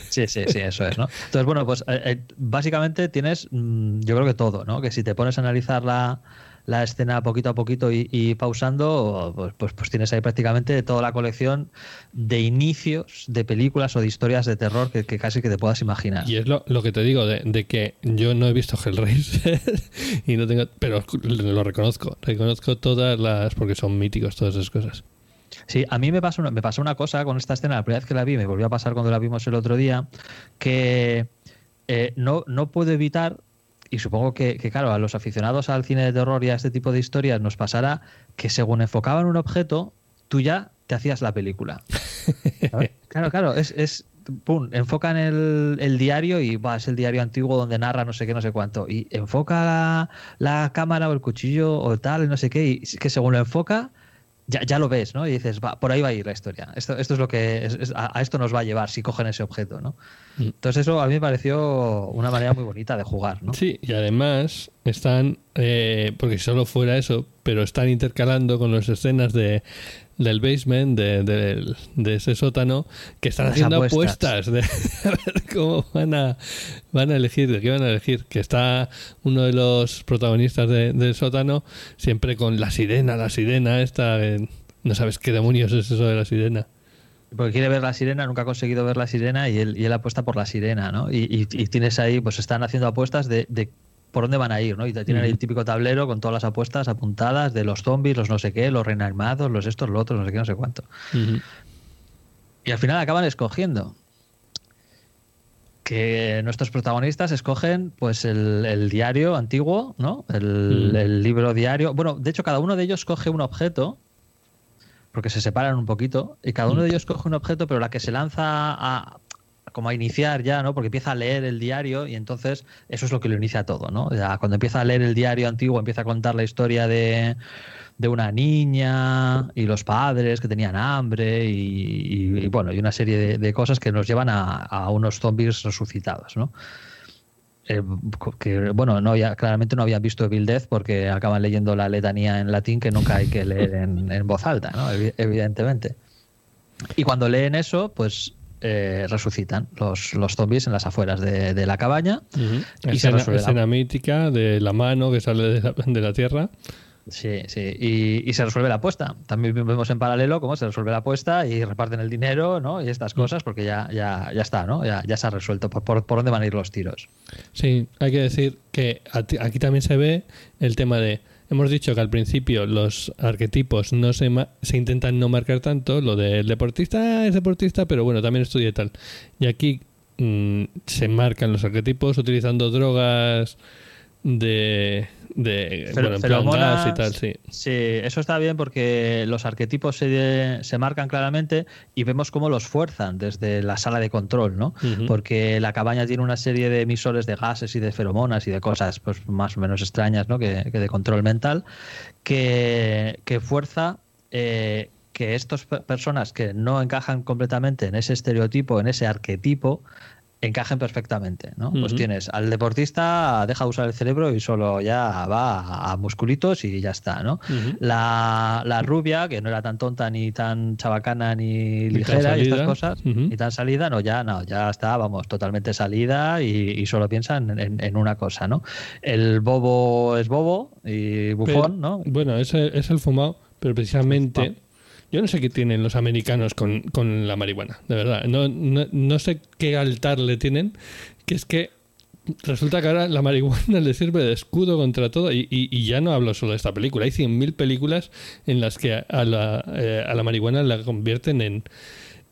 Sí, sí, sí, eso es, ¿no? Entonces, bueno, pues eh, eh, básicamente tienes, mm, yo creo que todo, ¿no? Que si te pones a analizar la, la escena poquito a poquito y, pausando, pues, pues, pues, tienes ahí prácticamente toda la colección de inicios de películas o de historias de terror que, casi que te puedas imaginar. Y es lo, que te digo, de, que yo no he visto Hellraiser y no tengo, pero lo reconozco, reconozco todas las, porque son míticos todas esas cosas. Sí, a mí me pasó, una, me pasó una cosa con esta escena, la primera vez que la vi, me volvió a pasar cuando la vimos el otro día, que eh, no, no puedo evitar y supongo que, claro, a los aficionados al cine de terror y a este tipo de historias nos pasará que según enfocaban un objeto, tú ya te hacías la película. claro, claro, es, es pum, enfocan el, el diario y va, es el diario antiguo donde narra no sé qué, no sé cuánto. Y enfoca la, cámara o el cuchillo o tal, no sé qué, y que según lo enfoca, ya, ya, lo ves, ¿no? Y dices, va, por ahí va a ir la historia. Esto, esto es lo que a, esto nos va a llevar si cogen ese objeto, ¿no? Mm. Entonces eso a mí me pareció una manera muy bonita de jugar, ¿no? Sí, y además están, eh, porque solo fuera eso, pero están intercalando con las escenas de del basement, de, ese sótano, que están haciendo apuestas, de a ver cómo van a, van a elegir, de qué van a elegir. Que está uno de los protagonistas del sótano siempre con la sirena, la sirena esta, no sabes qué demonios es eso de la sirena. Porque quiere ver la sirena, nunca ha conseguido ver la sirena y él, y él apuesta por la sirena, ¿no? Y, tienes ahí, pues están haciendo apuestas de, de por dónde van a ir, ¿no? Y tienen el típico tablero con todas las apuestas apuntadas de los zombies, los no sé qué, los reinarmados, los estos, los otros, no sé qué, no sé cuánto. Y al final acaban escogiendo. Que nuestros protagonistas escogen pues el, diario antiguo, ¿no? El, el, libro diario. Bueno, de hecho, cada uno de ellos coge un objeto, porque se separan un poquito, y cada uno de ellos coge un objeto, pero la que se lanza a, como a iniciar ya, ¿no? Porque empieza a leer el diario y entonces eso es lo que lo inicia todo, ¿no? Ya cuando empieza a leer el diario antiguo, empieza a contar la historia de, de una niña y los padres que tenían hambre y, bueno, y una serie de, cosas que nos llevan a, unos zombies resucitados, ¿no? Eh, que bueno, no claramente no habían visto Evil Death porque acaban leyendo la letanía en latín que nunca hay que leer en, en voz alta, ¿no? Evidentemente. Y cuando leen eso, pues eh, resucitan los, los zombies en las afueras de, la cabaña. y escena, se escena mítica de la mano que sale de la, tierra. Sí, sí. Y, se resuelve la apuesta. También vemos en paralelo cómo se resuelve la apuesta y reparten el dinero, ¿no? Y estas cosas, porque ya, ya, ya está, ¿no? Ya, ya se ha resuelto por, por, por, dónde van a ir los tiros. Sí, hay que decir que aquí también se ve el tema de Hemos dicho que al principio los arquetipos no se, se intentan no marcar tanto, lo del deportista es deportista, pero bueno, también estudia tal. Y aquí mm, se marcan los arquetipos utilizando drogas de de y tal, sí. Sí, eso está bien porque los arquetipos se, se, marcan claramente y vemos cómo los fuerzan desde la sala de control, ¿no? Porque la cabaña tiene una serie de emisores de gases y de feromonas y de cosas pues más o menos extrañas, ¿no? Que, de control mental, que, que fuerza eh, que estas personas que no encajan completamente en ese estereotipo, en ese arquetipo, encajen perfectamente, ¿no? Pues tienes al deportista, deja de usar el cerebro y solo ya va a musculitos y ya está, ¿no? la, rubia, que no era tan tonta ni tan chabacana ni ligera y estas cosas, ni tan salida, no, ya no, ya está, vamos, totalmente salida y, solo piensa en, una cosa, ¿no? El bobo es bobo y bufón, ¿no? Bueno, es es el fumado, pero precisamente... Yo no sé qué tienen los americanos con, la marihuana, de verdad. No, no, sé qué altar le tienen, que es que resulta que ahora la marihuana le sirve de escudo contra todo. Y, y, ya no hablo solo de esta película. Hay 100.000 películas en las que a la, eh, a la marihuana la convierten en...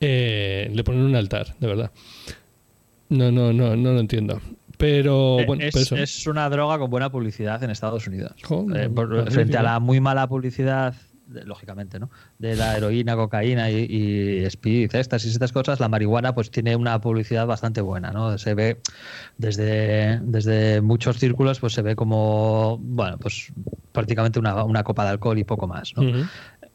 Eh, le ponen un altar, de verdad. No, no, no, no lo entiendo. Pero eh, bueno, es, una droga con buena publicidad en Estados Unidos. frente a la muy mala publicidad lógicamente, ¿no? De la heroína, cocaína y, y speed, estas y estas cosas, la marihuana pues tiene una publicidad bastante buena, ¿no? Se ve desde, desde muchos círculos, pues se ve como, bueno, pues prácticamente una, copa de alcohol y poco más, ¿no?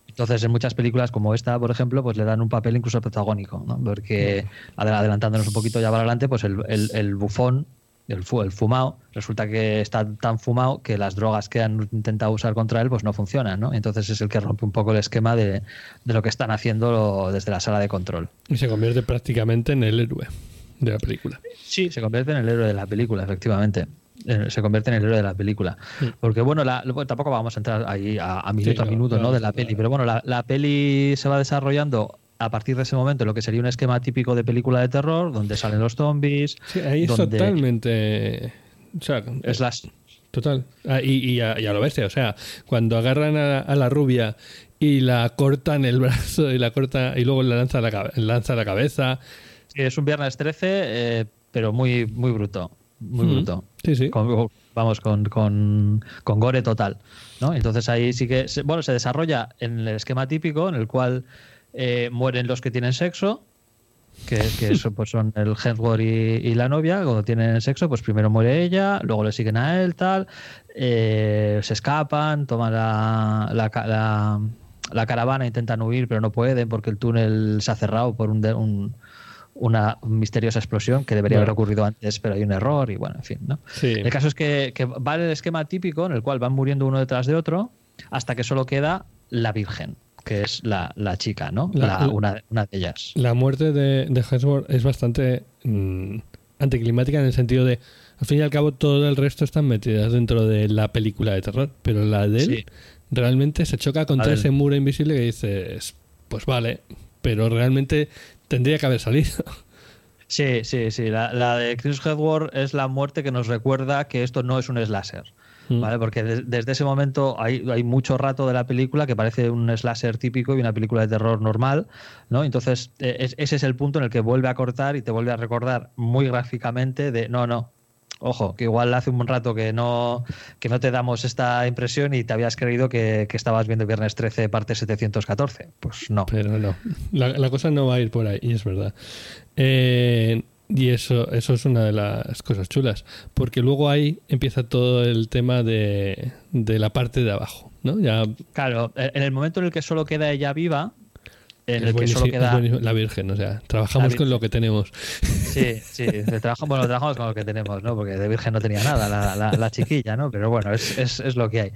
Entonces, en muchas películas como esta, por ejemplo, pues le dan un papel incluso protagónico, ¿no? Porque, adelantándonos un poquito ya para adelante, pues el, el, el bufón el, fu- el fumado, resulta que está tan fumado que las drogas que han intentado usar contra él pues no funcionan, ¿no? Entonces es el que rompe un poco el esquema de, de lo que están haciendo desde la sala de control. Y se convierte prácticamente en el héroe de la película. Sí, se convierte en el héroe de la película, efectivamente. Eh, Se convierte en el héroe de la película. Porque, bueno, la- tampoco vamos a entrar ahí a, a minuto Sí, a minuto no ¿no? de la peli. Pero bueno, la, la peli se va desarrollando a partir de ese momento en lo que sería un esquema típico de película de terror, donde salen los zombies. Sí, ahí es donde totalmente. O sea, Es las, Total. Ah, y, y a, y a lo bestia. O sea, cuando agarran a, a la rubia y la cortan el brazo y la corta y luego le lanza la, cabe- lanza la cabeza. sí, es un viernes 13, eh, pero muy, muy bruto. Muy bruto. Sí, sí. Con- vamos, con, con, con gore total. ¿no? Entonces ahí sí que, se- bueno, se desarrolla en el esquema típico en el cual eh, mueren los que tienen sexo, que, que eso, pues son el Hemsworth y, y la novia, cuando tienen sexo, pues primero muere ella, luego le siguen a él, tal, eh, se escapan, toman la, la, la- la caravana, intentan huir, pero no pueden porque el túnel se ha cerrado por un, de- un- una misteriosa explosión que debería Bueno. haber ocurrido antes, pero hay un error y bueno, en fin, ¿no? Sí. El caso es que, que va el esquema típico en el cual van muriendo uno detrás de otro hasta que solo queda la Virgen, que es la, la chica, ¿no? La- La- una, una de ellas. La muerte de, de Hemsworth es bastante mm, anticlimática en el sentido de, al fin y al cabo, todo el resto están metidas dentro de la película de terror, pero la de él Sí. realmente se choca contra ese muro invisible que dices, pues vale, pero realmente tendría que haber salido. Sí, sí, sí. La, la de Chris Hedward es la muerte que nos recuerda que esto no es un slasher. Mm. ¿Vale? Porque de- desde ese momento hay, hay mucho rato de la película que parece un slasher típico y una película de terror normal, ¿no? Entonces, es- ese es el punto en el que vuelve a cortar y te vuelve a recordar muy gráficamente de no, no. Ojo, que igual hace un rato que no, que no te damos esta impresión y te habías creído que, que estabas viendo Viernes 13, parte 714. Pues no. Pero no, la, la cosa no va a ir por ahí, y es verdad. Eh, y eso, eso es una de las cosas chulas, porque luego ahí empieza todo el tema de, de la parte de abajo, ¿no? Ya Claro, en el momento en el que solo queda ella viva, en el que solo queda la Virgen, o sea, trabajamos con lo que tenemos. Sí, sí, de trabajo, bueno, trabajamos con lo que tenemos, ¿no? Porque de virgen no tenía nada la, la- la chiquilla, ¿no? Pero bueno, es, es- es lo que hay.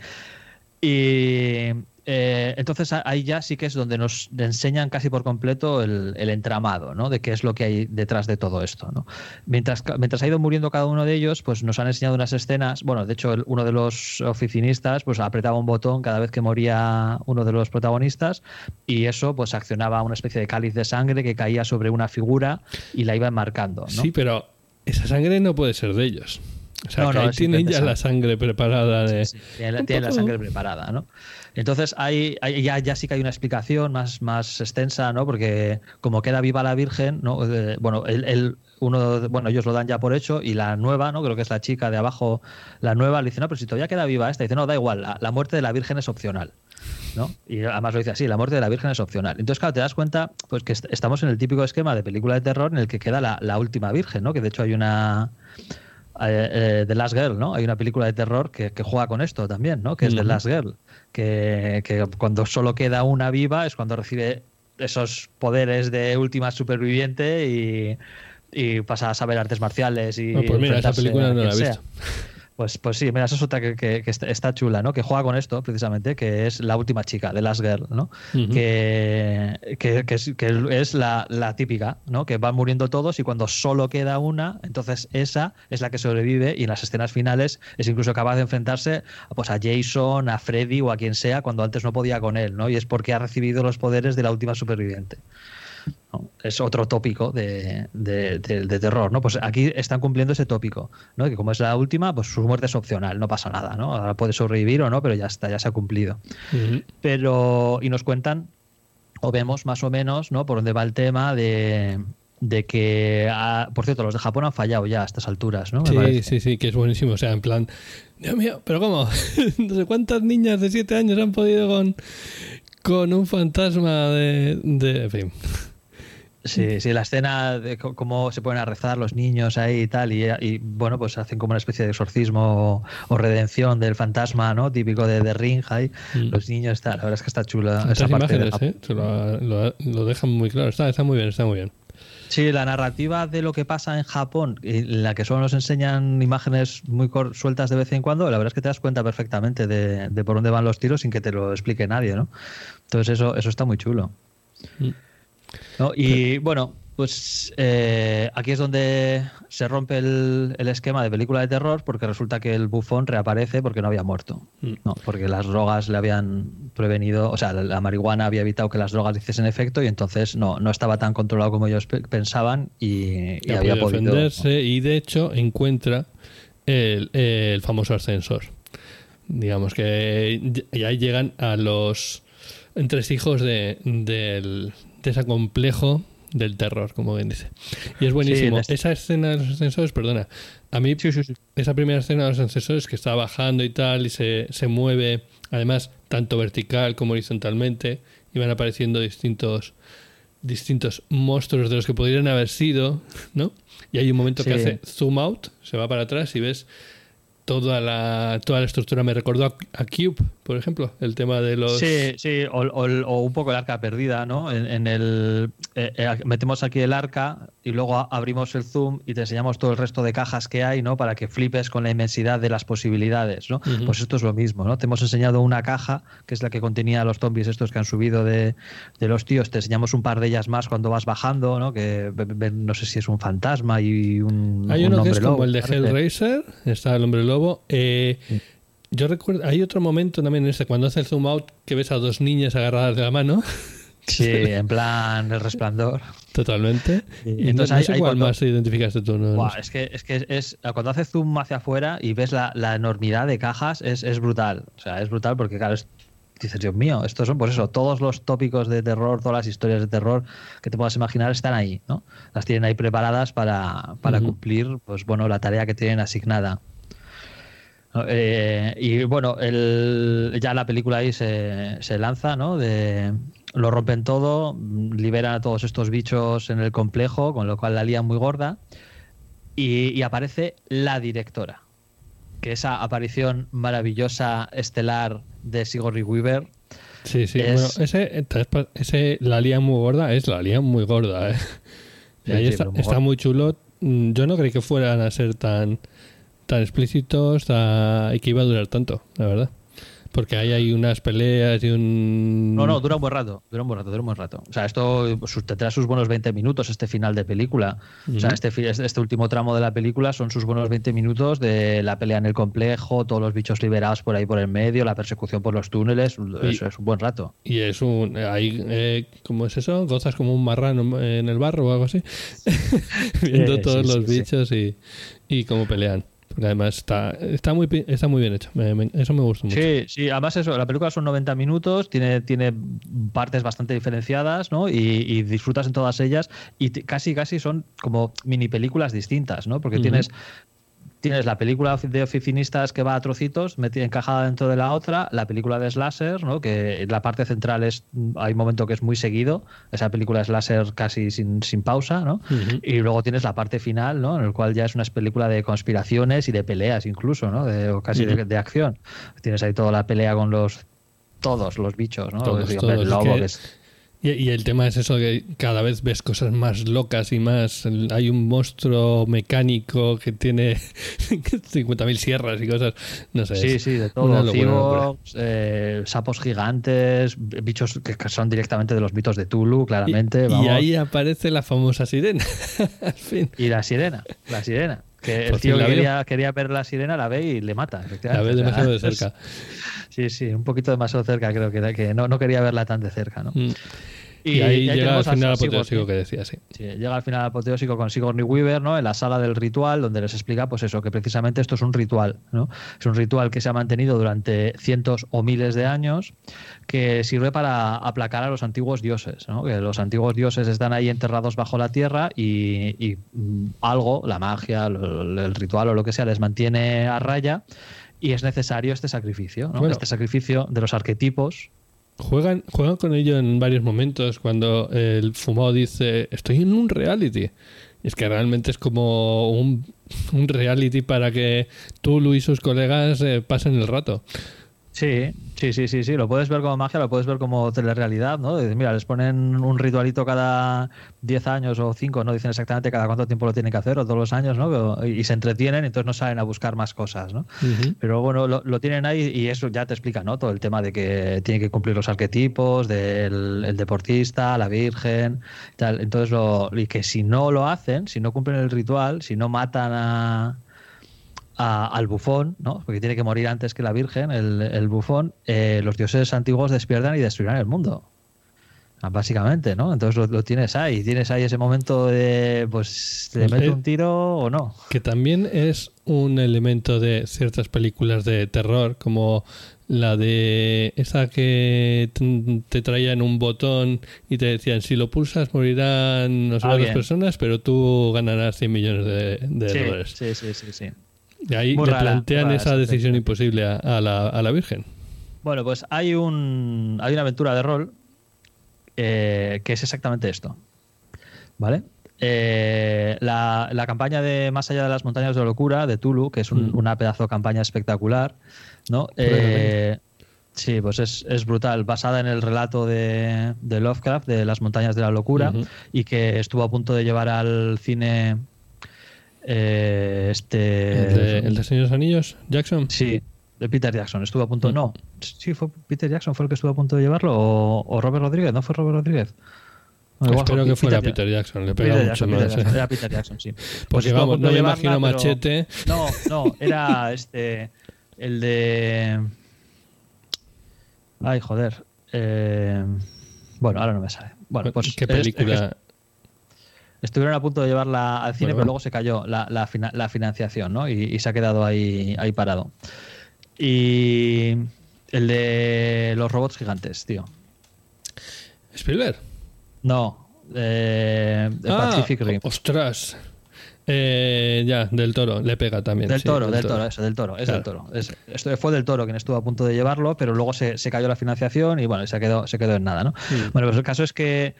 Y eh, entonces ahí ya sí que es donde nos enseñan casi por completo el, entramado, ¿no? De qué es lo que hay detrás de todo esto, ¿no? Mientras, mientras ha ido muriendo cada uno de ellos, pues nos han enseñado unas escenas. Bueno, de hecho, uno de los oficinistas pues apretaba un botón cada vez que moría uno de los protagonistas y eso pues accionaba una especie de cáliz de sangre que caía sobre una figura y la iba enmarcando. Sí, pero esa sangre no puede ser de ellos. O sea, No, que no, ahí tienen ya la sangre preparada de... Sí, tiene, la- tiene sangre preparada, ¿no? Entonces hay, hay- ya, ya sí que hay una explicación más, más extensa, ¿no? Porque como queda viva la Virgen, ¿no? Bueno, el, el- uno, de- bueno, ellos lo dan ya por hecho y la nueva, ¿no? Creo que es la chica de abajo, la nueva, le dice, no, pero si todavía queda viva esta, dice, no, da igual, la, la muerte de la Virgen es opcional. ¿no? Y además lo dice así, la muerte de la Virgen es opcional. Entonces, claro, te das cuenta pues que est- estamos en el típico esquema de película de terror en el que queda la, la última Virgen, ¿no? Que de hecho hay una eh, eh, The Last Girl, ¿no? Hay una película de terror que, que juega con esto también, ¿no? Que es The Ujú. Last Girl, que, que cuando solo queda una viva es cuando recibe esos poderes de última superviviente y, y pasa a saber artes marciales y Ah, pues mira, esa película no la he visto. Pues, pues sí, mira, esa es otra que, que- que está- chula, ¿no? Que juega con esto, precisamente, que es la última chica, de Last Girl, ¿no? Que, que- que es, que es la, la típica, ¿no? Que van muriendo todos y cuando solo queda una, entonces esa es la que sobrevive y en las escenas finales es incluso capaz de enfrentarse pues, a Jason, a Freddy o a quien sea cuando antes no podía con él, ¿no? Y es porque ha recibido los poderes de la última superviviente. ¿No? Es otro tópico de, de- de- de terror, ¿no? Pues aquí están cumpliendo ese tópico, ¿no? Que como es la última, pues su muerte es opcional, no pasa nada, ¿no? Ahora puede sobrevivir o no, pero ya está, ya se ha cumplido. Pero, y nos cuentan, o vemos más o menos, ¿no? Por dónde va el tema de, de que, ah, por cierto, los de Japón han fallado ya a estas alturas, ¿no? Sí, sí, sí, que es buenísimo. O sea, en plan, Dios mío, pero ¿cómo? no sé cuántas niñas de 7 años han podido con, con un fantasma de, de. En fin. Sí, sí, la escena de cómo se ponen a rezar los niños ahí y tal, y, y, bueno, pues hacen como una especie de exorcismo o, o redención del fantasma, ¿no? Típico de, de Ring ahí. Mm. Los niños, está, la verdad es que está chula Estas esa parte de imágenes, Japón. ¿eh? Se lo, lo- lo dejan muy claro. Está, está muy bien, está muy bien. Sí, la narrativa de lo que pasa en Japón, en la que solo nos enseñan imágenes muy sueltas de vez en cuando, la verdad es que te das cuenta perfectamente de, de, por dónde van los tiros sin que te lo explique nadie, ¿no? Entonces eso, eso está muy chulo. Mm. Y bueno, pues eh, aquí es donde se rompe el, esquema de película de terror porque resulta que el bufón reaparece porque no había muerto. Mm. No, porque las drogas le habían prevenido, o sea, la, marihuana había evitado que las drogas hiciesen efecto y entonces no, no estaba tan controlado como ellos pensaban y, había podido defenderse y de hecho encuentra el, famoso ascensor. Digamos que ya llegan a los hijos de, del, ese complejo del terror, como bien dice. Y es buenísimo. Esa escena de los ascensores, perdona, a mí esa primera escena de los ascensores que está bajando y tal y se, se mueve, además, tanto vertical como horizontalmente, y van apareciendo distintos distintos monstruos de los que podrían haber sido, ¿no? Y hay un momento que hace zoom out, se va para atrás y ves toda la, toda la estructura me recordó a, Cube, por ejemplo, el tema de los... Sí, sí, o, un poco el arca perdida, ¿no? En, el... Eh, eh, metemos aquí el arca y luego abrimos el zoom y te enseñamos todo el resto de cajas que hay, ¿no? Para que flipes con la inmensidad de las posibilidades, ¿no? Pues esto es lo mismo, ¿no? Te hemos enseñado una caja, que es la que contenía los zombies estos que han subido de, los tíos, te enseñamos un par de ellas más cuando vas bajando, ¿no? Que no sé si es un fantasma y un... Hay uno que es como el de Hellraiser, está el hombre lobo eh, yo recuerdo, hay otro momento también en este, cuando hace el zoom out, que ves a dos niñas agarradas de la mano. Sí, en plan el resplandor. Totalmente. Y entonces no, cuál más identificaste tú. es que, es que es, cuando hace zoom hacia afuera y ves la, enormidad de cajas, es, brutal. O sea, es brutal porque, claro, dices, Dios mío, estos son, pues eso, todos los tópicos de terror, todas las historias de terror que te puedas imaginar están ahí, ¿no? Las tienen ahí preparadas para, cumplir, pues bueno, la tarea que tienen asignada. Eh, y bueno, el, ya la película ahí se, se lanza, ¿no? De, lo rompen todo, liberan a todos estos bichos en el complejo, con lo cual la lían muy gorda. Y, aparece la directora, que esa aparición maravillosa, estelar de Sigourney Weaver. Sí, sí, bueno, ese, ese, la lía muy gorda es la lía muy gorda, ¿eh? ahí está, está muy chulo. Mm, yo no creí que fueran a ser tan tan explícitos y que iba a durar tanto, la verdad. Porque ahí hay unas peleas y un... No, no, dura un buen rato, dura un buen rato, dura un buen rato. O sea, esto tendrá sus buenos 20 minutos, este final de película. O sea, este, este último tramo de la película son sus buenos 20 minutos de la pelea en el complejo, todos los bichos liberados por ahí por el medio, la persecución por los túneles, eso es un buen rato. Y es un... Ahí, eh, ¿Cómo es eso? Gozas como un marrano en el barro o algo así. Viendo todos los bichos y, y cómo pelean además está, está, muy, está muy bien hecho. eso me gusta mucho. Sí, sí, además eso, la película son 90 minutos, tiene, tiene partes bastante diferenciadas, ¿no? Y, disfrutas en todas ellas. Y casi, casi son como mini películas distintas, ¿no? Porque tienes tienes la película de oficinistas que va a trocitos, encajada dentro de la otra, la película de slasher, ¿no? que la parte central es, hay un momento que es muy seguido, esa película de slasher casi sin, sin pausa, ¿no? y luego tienes la parte final, ¿no? en el cual ya es una película de conspiraciones y de peleas incluso, ¿no? de, o casi de, acción. Tienes ahí toda la pelea con los todos los bichos, ¿no? Todos, el lobo, que es y, el tema es eso que cada vez ves cosas más locas y más. Hay un monstruo mecánico que tiene 50.000 sierras y cosas. No sé. Sí, sí, de todo. Eh, sapos gigantes, bichos que son directamente de los mitos de Tulu, claramente. Y, ahí aparece la famosa sirena. Al fin. Y la sirena, la sirena. Que el tío quería, quería, ver la sirena, la ve y le mata. La ve demasiado de cerca. Sí, sí, un poquito demasiado cerca, creo que, que no, no quería verla tan de cerca, ¿no? Mm. Y, ahí, llega al final apoteósico que decía, sí. Llega al final apoteósico con Sigourney Weaver, ¿no? En la sala del ritual, donde les explica, pues eso, que precisamente esto es un ritual, ¿no? Es un ritual que se ha mantenido durante cientos o miles de años, que sirve para aplacar a los antiguos dioses, ¿no? Que los antiguos dioses están ahí enterrados bajo la tierra y, mm, algo, la magia, el ritual o lo que sea, les mantiene a raya y es necesario este sacrificio, ¿no? este sacrificio de los arquetipos Juegan, juegan con ello en varios momentos cuando el fumado dice estoy en un reality. Es que realmente es como un, reality para que Tulu y sus colegas eh, pasen el rato. Sí, sí, sí, sí, sí. Lo puedes ver como magia, lo puedes ver como telerrealidad, ¿no? Dices, mira, les ponen un ritualito cada 10 años o 5, no dicen exactamente cada cuánto tiempo lo tienen que hacer, o todos los años, ¿no? Y, se entretienen, entonces no salen a buscar más cosas, ¿no? Pero bueno, lo, tienen ahí y eso ya te explica, ¿no? Todo el tema de que tienen que cumplir los arquetipos del el deportista, la virgen, tal. Entonces, lo, y que si no lo hacen, si no cumplen el ritual, si no matan a al bufón, ¿no? porque tiene que morir antes que la Virgen, el, bufón, eh, los dioses antiguos despiertan y destruirán el mundo. Ah, básicamente, ¿no? Entonces lo, tienes ahí, tienes ahí ese momento de, pues, ¿le meto un tiro o no? Que también es un elemento de ciertas películas de terror, como la de esa que te traían un botón y te decían, si lo pulsas morirán no sé cuántas personas, pero tú ganarás 100 millones de, dólares. Sí, sí, sí, sí. Y ahí le plantean esa decisión imposible a, la, Virgen. Bueno, pues hay, un, hay una aventura de rol eh, que es exactamente esto. ¿Vale? Eh, la, campaña de Más allá de las montañas de la locura de Tulu, que es mm. una pedazo de campaña espectacular, ¿no? Eh, sí, pues es, brutal, basada en el relato de, Lovecraft, de las montañas de la locura, y que estuvo a punto de llevar al cine eh, este. ¿El de, Señores Anillos? ¿Jackson? Sí, de Peter Jackson. Estuvo a punto. Mm. No, sí, fue Peter Jackson, fue el que estuvo a punto de llevarlo. O, Robert Rodríguez, ¿no fue Robert Rodríguez? Espero que fuera Peter, Jackson, le pega mucho más. Era Peter Jackson, sí. Porque pues vamos, no me imagino Machete. No, no, era este. El de. Ay, joder. Eh... Bueno, ahora no me sale. Bueno, pues. ¿Qué película? Estuvieron a punto de llevarla al cine, pero luego se cayó la, la, financiación, ¿no? Y, se ha quedado ahí, ahí parado. Y el de los robots gigantes, tío. ¿Spielberg? No, eh, ah, Pacific Rim. Ostras. Eh, ya, del toro, le pega también. Del toro, del, toro. eso, del toro, es del toro. esto fue del toro quien estuvo a punto de llevarlo, pero luego se, cayó la financiación y bueno, se quedó, se quedó en nada, ¿no? Bueno, pues el caso es que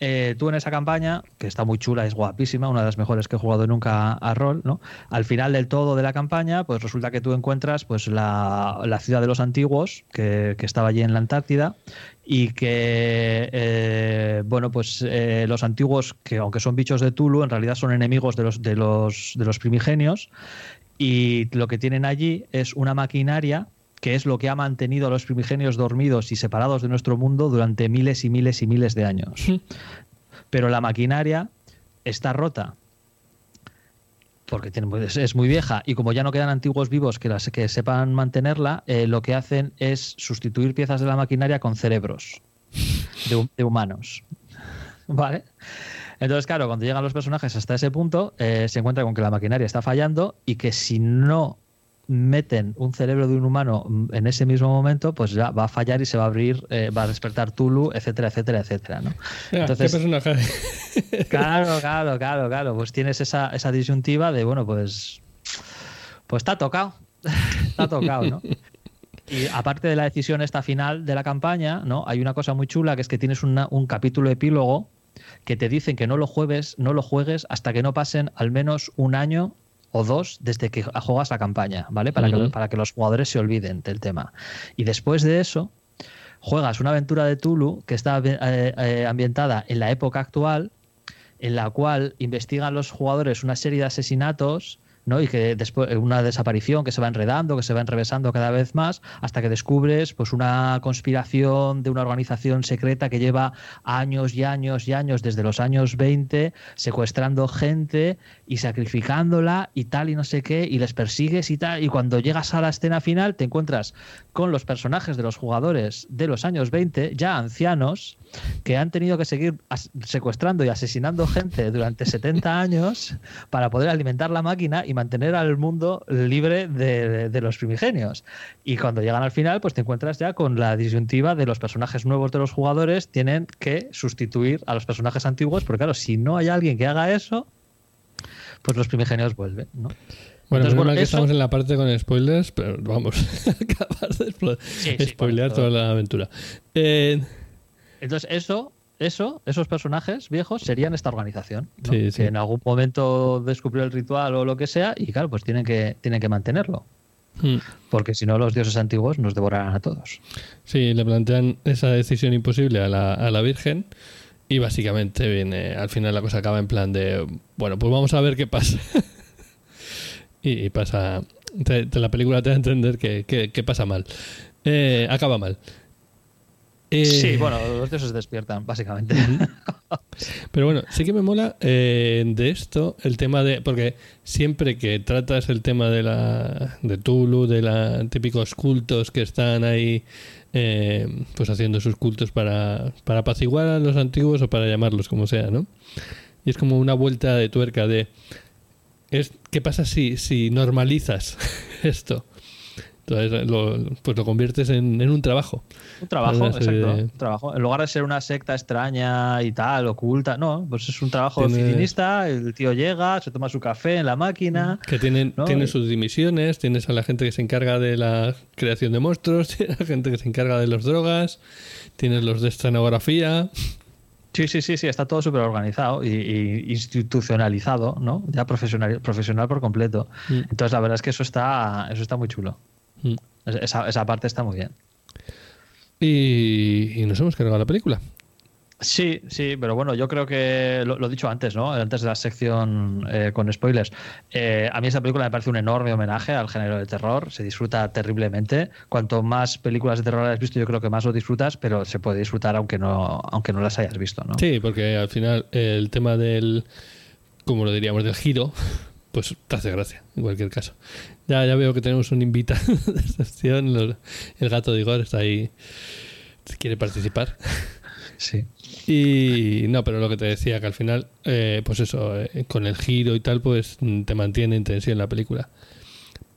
eh, tú en esa campaña, que está muy chula, es guapísima, una de las mejores que he jugado nunca a rol, ¿no? Al final del todo de la campaña, pues resulta que tú encuentras pues la, ciudad de los antiguos, que, estaba allí en la Antártida, y que, eh, bueno, pues eh, los antiguos, que aunque son bichos de Tulu, en realidad son enemigos de los, de los, de los primigenios, y lo que tienen allí es una maquinaria que es lo que ha mantenido a los primigenios dormidos y separados de nuestro mundo durante miles y miles y miles de años. Pero la maquinaria está rota porque es muy vieja y como ya no quedan antiguos vivos que, las, que sepan mantenerla, eh, lo que hacen es sustituir piezas de la maquinaria con cerebros de, humanos. ¿Vale? Entonces, claro, cuando llegan los personajes hasta ese punto, eh, se encuentra con que la maquinaria está fallando y que si no meten un cerebro de un humano en ese mismo momento, pues ya va a fallar y se va a abrir, eh, va a despertar Tulu, etcétera, etcétera, etcétera. ¿no? Entonces, claro, claro, claro, claro. Pues tienes esa, esa disyuntiva de, bueno, pues, pues está tocado. está tocado, ¿no? Y aparte de la decisión esta final de la campaña, ¿no? Hay una cosa muy chula que es que tienes un capítulo epílogo que te dicen que no lo juegues, no lo juegues hasta que no pasen al menos un año o dos desde que juegas la campaña, ¿vale? Para, que, para que los jugadores se olviden del tema. Y después de eso, juegas una aventura de Tulu que está eh, eh, ambientada en la época actual, en la cual investigan los jugadores una serie de asesinatos ¿no? Y que después una desaparición que se va enredando, que se va enrevesando cada vez más, hasta que descubres pues una conspiración de una organización secreta que lleva años y años y años, desde los años 20, secuestrando gente y sacrificándola y tal y no sé qué, y les persigues y tal, y cuando llegas a la escena final te encuentras con los personajes de los jugadores de los años 20, ya ancianos, que han tenido que seguir secuestrando y asesinando gente durante 70 años para poder alimentar la máquina y mantener al mundo libre de, los primigenios. Y cuando llegan al final, pues te encuentras ya con la disyuntiva de los personajes nuevos de los jugadores tienen que sustituir a los personajes antiguos, porque claro, si no hay alguien que haga eso, pues los primigenios vuelven, ¿no? Bueno, Entonces, bueno, que estamos en la parte con spoilers, pero vamos, acabas de spoilear toda la aventura. Eh, entonces, eso, eso, esos personajes viejos serían esta organización. Que en algún momento descubrió el ritual o lo que sea, y claro, pues tienen que, tienen que mantenerlo. Mm. Porque si no, los dioses antiguos nos devorarán a todos. Sí, le plantean esa decisión imposible a la, a la Virgen. Y básicamente viene, al final la cosa acaba en plan de, bueno, pues vamos a ver qué pasa. y, pasa, la película te da a entender que, que, pasa mal. Eh, acaba mal. sí, eh, bueno, los dioses despiertan, básicamente. Pero bueno, sí que me mola eh, de esto el tema de. Porque siempre que tratas el tema de la de Tulu, de la típicos cultos que están ahí eh, pues haciendo sus cultos para, para apaciguar a los antiguos o para llamarlos como sea, ¿no? Y es como una vuelta de tuerca de... Es, ¿Qué pasa si, si normalizas esto? Entonces lo, pues lo conviertes en, un trabajo. Un trabajo, exacto. Un trabajo. En lugar de ser una secta extraña y tal, oculta, no, pues es un trabajo oficinista, el tío llega, se toma su café en la máquina. Que tienen, sus dimisiones, tienes a la gente que se encarga de la creación de monstruos, tienes a la gente que se encarga de las drogas, tienes los de escenografía. Sí, sí, sí, sí, está todo súper organizado y, institucionalizado, ¿no? Ya profesional, profesional por completo. Mm. Entonces la verdad es que eso está, eso está muy chulo. Mm. Esa, esa, parte está muy bien. Y, nos hemos cargado la película. Sí, sí, pero bueno, yo creo que lo, he dicho antes, ¿no? Antes de la sección eh, con spoilers. Eh, a mí esa película me parece un enorme homenaje al género de terror. Se disfruta terriblemente. Cuanto más películas de terror hayas visto, yo creo que más lo disfrutas, pero se puede disfrutar aunque no, aunque no las hayas visto, ¿no? Sí, porque al final el tema del, como lo diríamos, del giro, pues te hace gracia, en cualquier caso. Ya, ya veo que tenemos un invitado de excepción. El gato de Igor está ahí. Quiere participar. Sí. Y no, pero lo que te decía, que al final, eh, pues eso, eh, con el giro y tal, pues te mantiene en la película.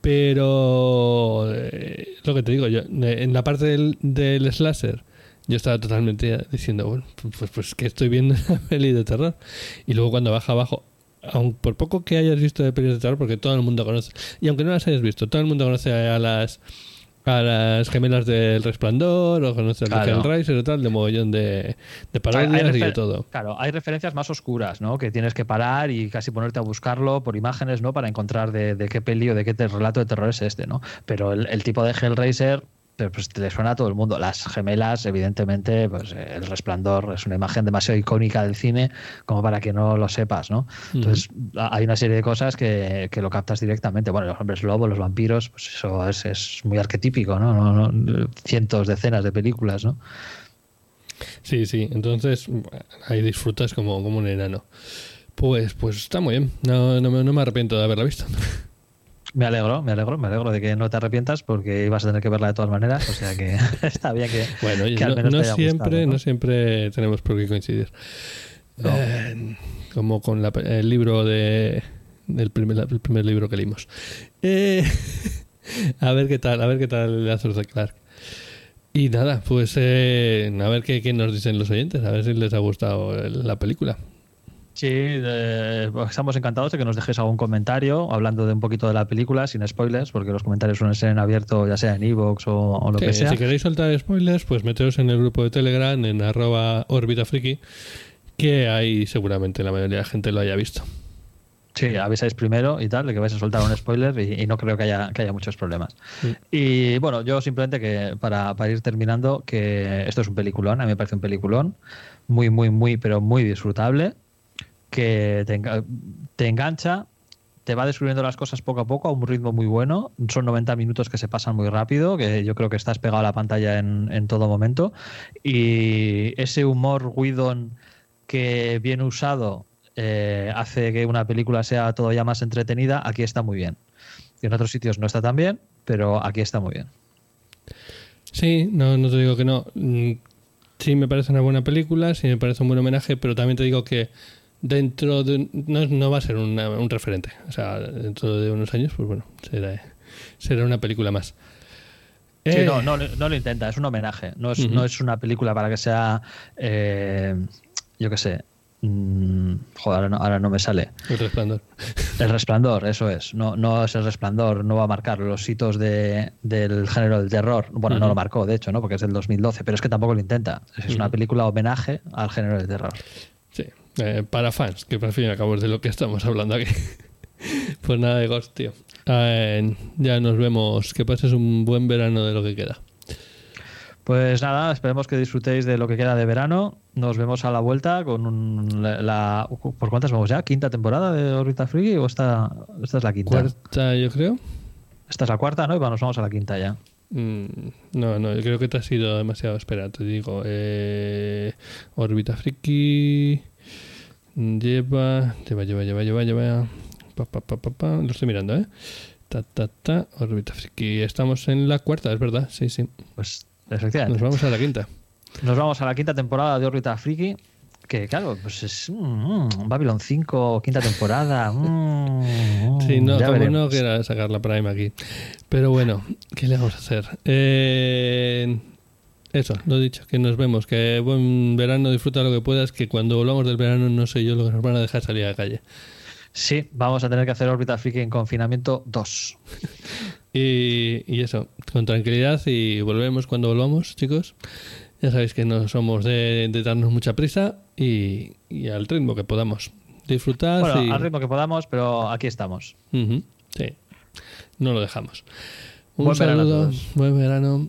Pero eh, lo que te digo, yo en la parte del, del slasher, yo estaba totalmente diciendo, bueno, pues, pues que estoy viendo una peli de terror. Y luego cuando baja abajo, aun por poco que hayas visto de películas de terror, porque todo el mundo conoce, y aunque no las hayas visto, todo el mundo conoce a las a las gemelas del resplandor o conoce a Hellraiser y tal de mogollón de, de parodias y de todo. claro hay referencias más oscuras no que tienes que parar y casi ponerte a buscarlo por imágenes no para encontrar de, qué peli o de qué relato de terror es este no pero el, el tipo de Hellraiser pues te le suena a todo el mundo. Las gemelas, evidentemente, pues el resplandor es una imagen demasiado icónica del cine como para que no lo sepas, ¿no? Entonces, hay una serie de cosas que, lo captas directamente. Bueno, los hombres lobos, los vampiros, pues eso es, muy arquetípico, ¿no? No, ¿no? Cientos, decenas de películas, ¿no? Sí, sí. Entonces, ahí disfrutas como, como un enano. Pues, pues está muy bien. No, no, no me arrepiento de haberla visto. Me alegro, me alegro, me alegro de que no te arrepientas porque ibas a tener que verla de todas maneras, o sea que está bien que, bueno, al menos no, siempre, ¿no? siempre tenemos por qué coincidir. Eh, como con el libro de el primer, el primer libro que leímos. Eh, a ver qué tal, a ver qué tal Lazarus de Clark. Y nada, pues eh, a ver qué, qué, nos dicen los oyentes, a ver si les ha gustado la película. Sí, pues estamos encantados de que nos dejéis algún comentario hablando de un poquito de la película, sin spoilers, porque los comentarios suelen ser en abierto, ya sea en Evox o, lo que sea. Si queréis soltar spoilers, pues meteos en el grupo de Telegram, en arroba orbitafriki, que ahí seguramente la mayoría de la gente lo haya visto. Sí, avisáis primero y tal, de que vais a soltar un spoiler y, no creo que haya, que haya muchos problemas. Y bueno, yo simplemente que para, para ir terminando, que esto es un peliculón, a mí me parece un peliculón, muy, muy, muy, pero muy disfrutable que te, engancha, te va descubriendo las cosas poco a poco a un ritmo muy bueno. Son 90 minutos que se pasan muy rápido, que yo creo que estás pegado a la pantalla en, todo momento. Y ese humor Whedon que bien usado eh, hace que una película sea todavía más entretenida, aquí está muy bien. Y en otros sitios no está tan bien, pero aquí está muy bien. Sí, no, no te digo que no. Mm, sí me parece una buena película, sí me parece un buen homenaje, pero también te digo que dentro de no, no va a ser un referente. O sea dentro de unos años pues bueno será será una película más. Sí, no, eh, no, no, lo intenta es un homenaje. No es, no es una película para que sea eh, yo qué sé mm, joder ahora no, me sale. El resplandor. El resplandor eso es. No no es el resplandor no va a marcar los hitos de, del género del terror. Bueno no lo marcó de hecho no porque es del 2012 pero es que tampoco lo intenta. Es una película homenaje al género del terror eh, para fans, que por fin acabamos de lo que estamos hablando aquí. Pues nada de Ghost, tío. Eh, ya nos vemos. Que pases un buen verano de lo que queda. Pues nada, esperemos que disfrutéis de lo que queda de verano. Nos vemos a la vuelta con un- la, la- ¿Por cuántas vamos ya? ¿Quinta temporada de Orbita Friki o esta, esta es la quinta? Cuarta, yo creo. Esta es la cuarta, ¿no? Y bueno, nos vamos a la quinta ya. Mm, no, no, yo creo que te ha sido demasiado espera, te digo. Eh, Orbita Friki lleva, lleva, lleva, lleva, lleva, lleva. Pa. Lo estoy mirando, ¿eh? Ta, ta, ta. Orbita Friki. Estamos en la cuarta, es verdad. Sí, sí. Pues efectivamente. Nos vamos a la quinta. Nos vamos a la quinta temporada de Orbita Friki. Que claro, pues es mm, mm, Babylon 5, quinta temporada. mm, Sí, no, como veremos. no quiera sacar la Prime aquí. Pero bueno, ¿qué le vamos a hacer? Eh, eso, lo dicho, que nos vemos, que buen verano, disfruta lo que puedas, que cuando volvamos del verano no sé yo lo que nos van a dejar salir a la calle. Sí, vamos a tener que hacer Orbita Friki en confinamiento 2. Y, y eso, con tranquilidad y volvemos cuando volvamos, chicos. Ya sabéis que no somos de, de darnos mucha prisa y, y al ritmo que podamos. Disfrutad Bueno, y... al ritmo que podamos, pero aquí estamos. Sí, no lo dejamos. Un Buen saludo, buen verano.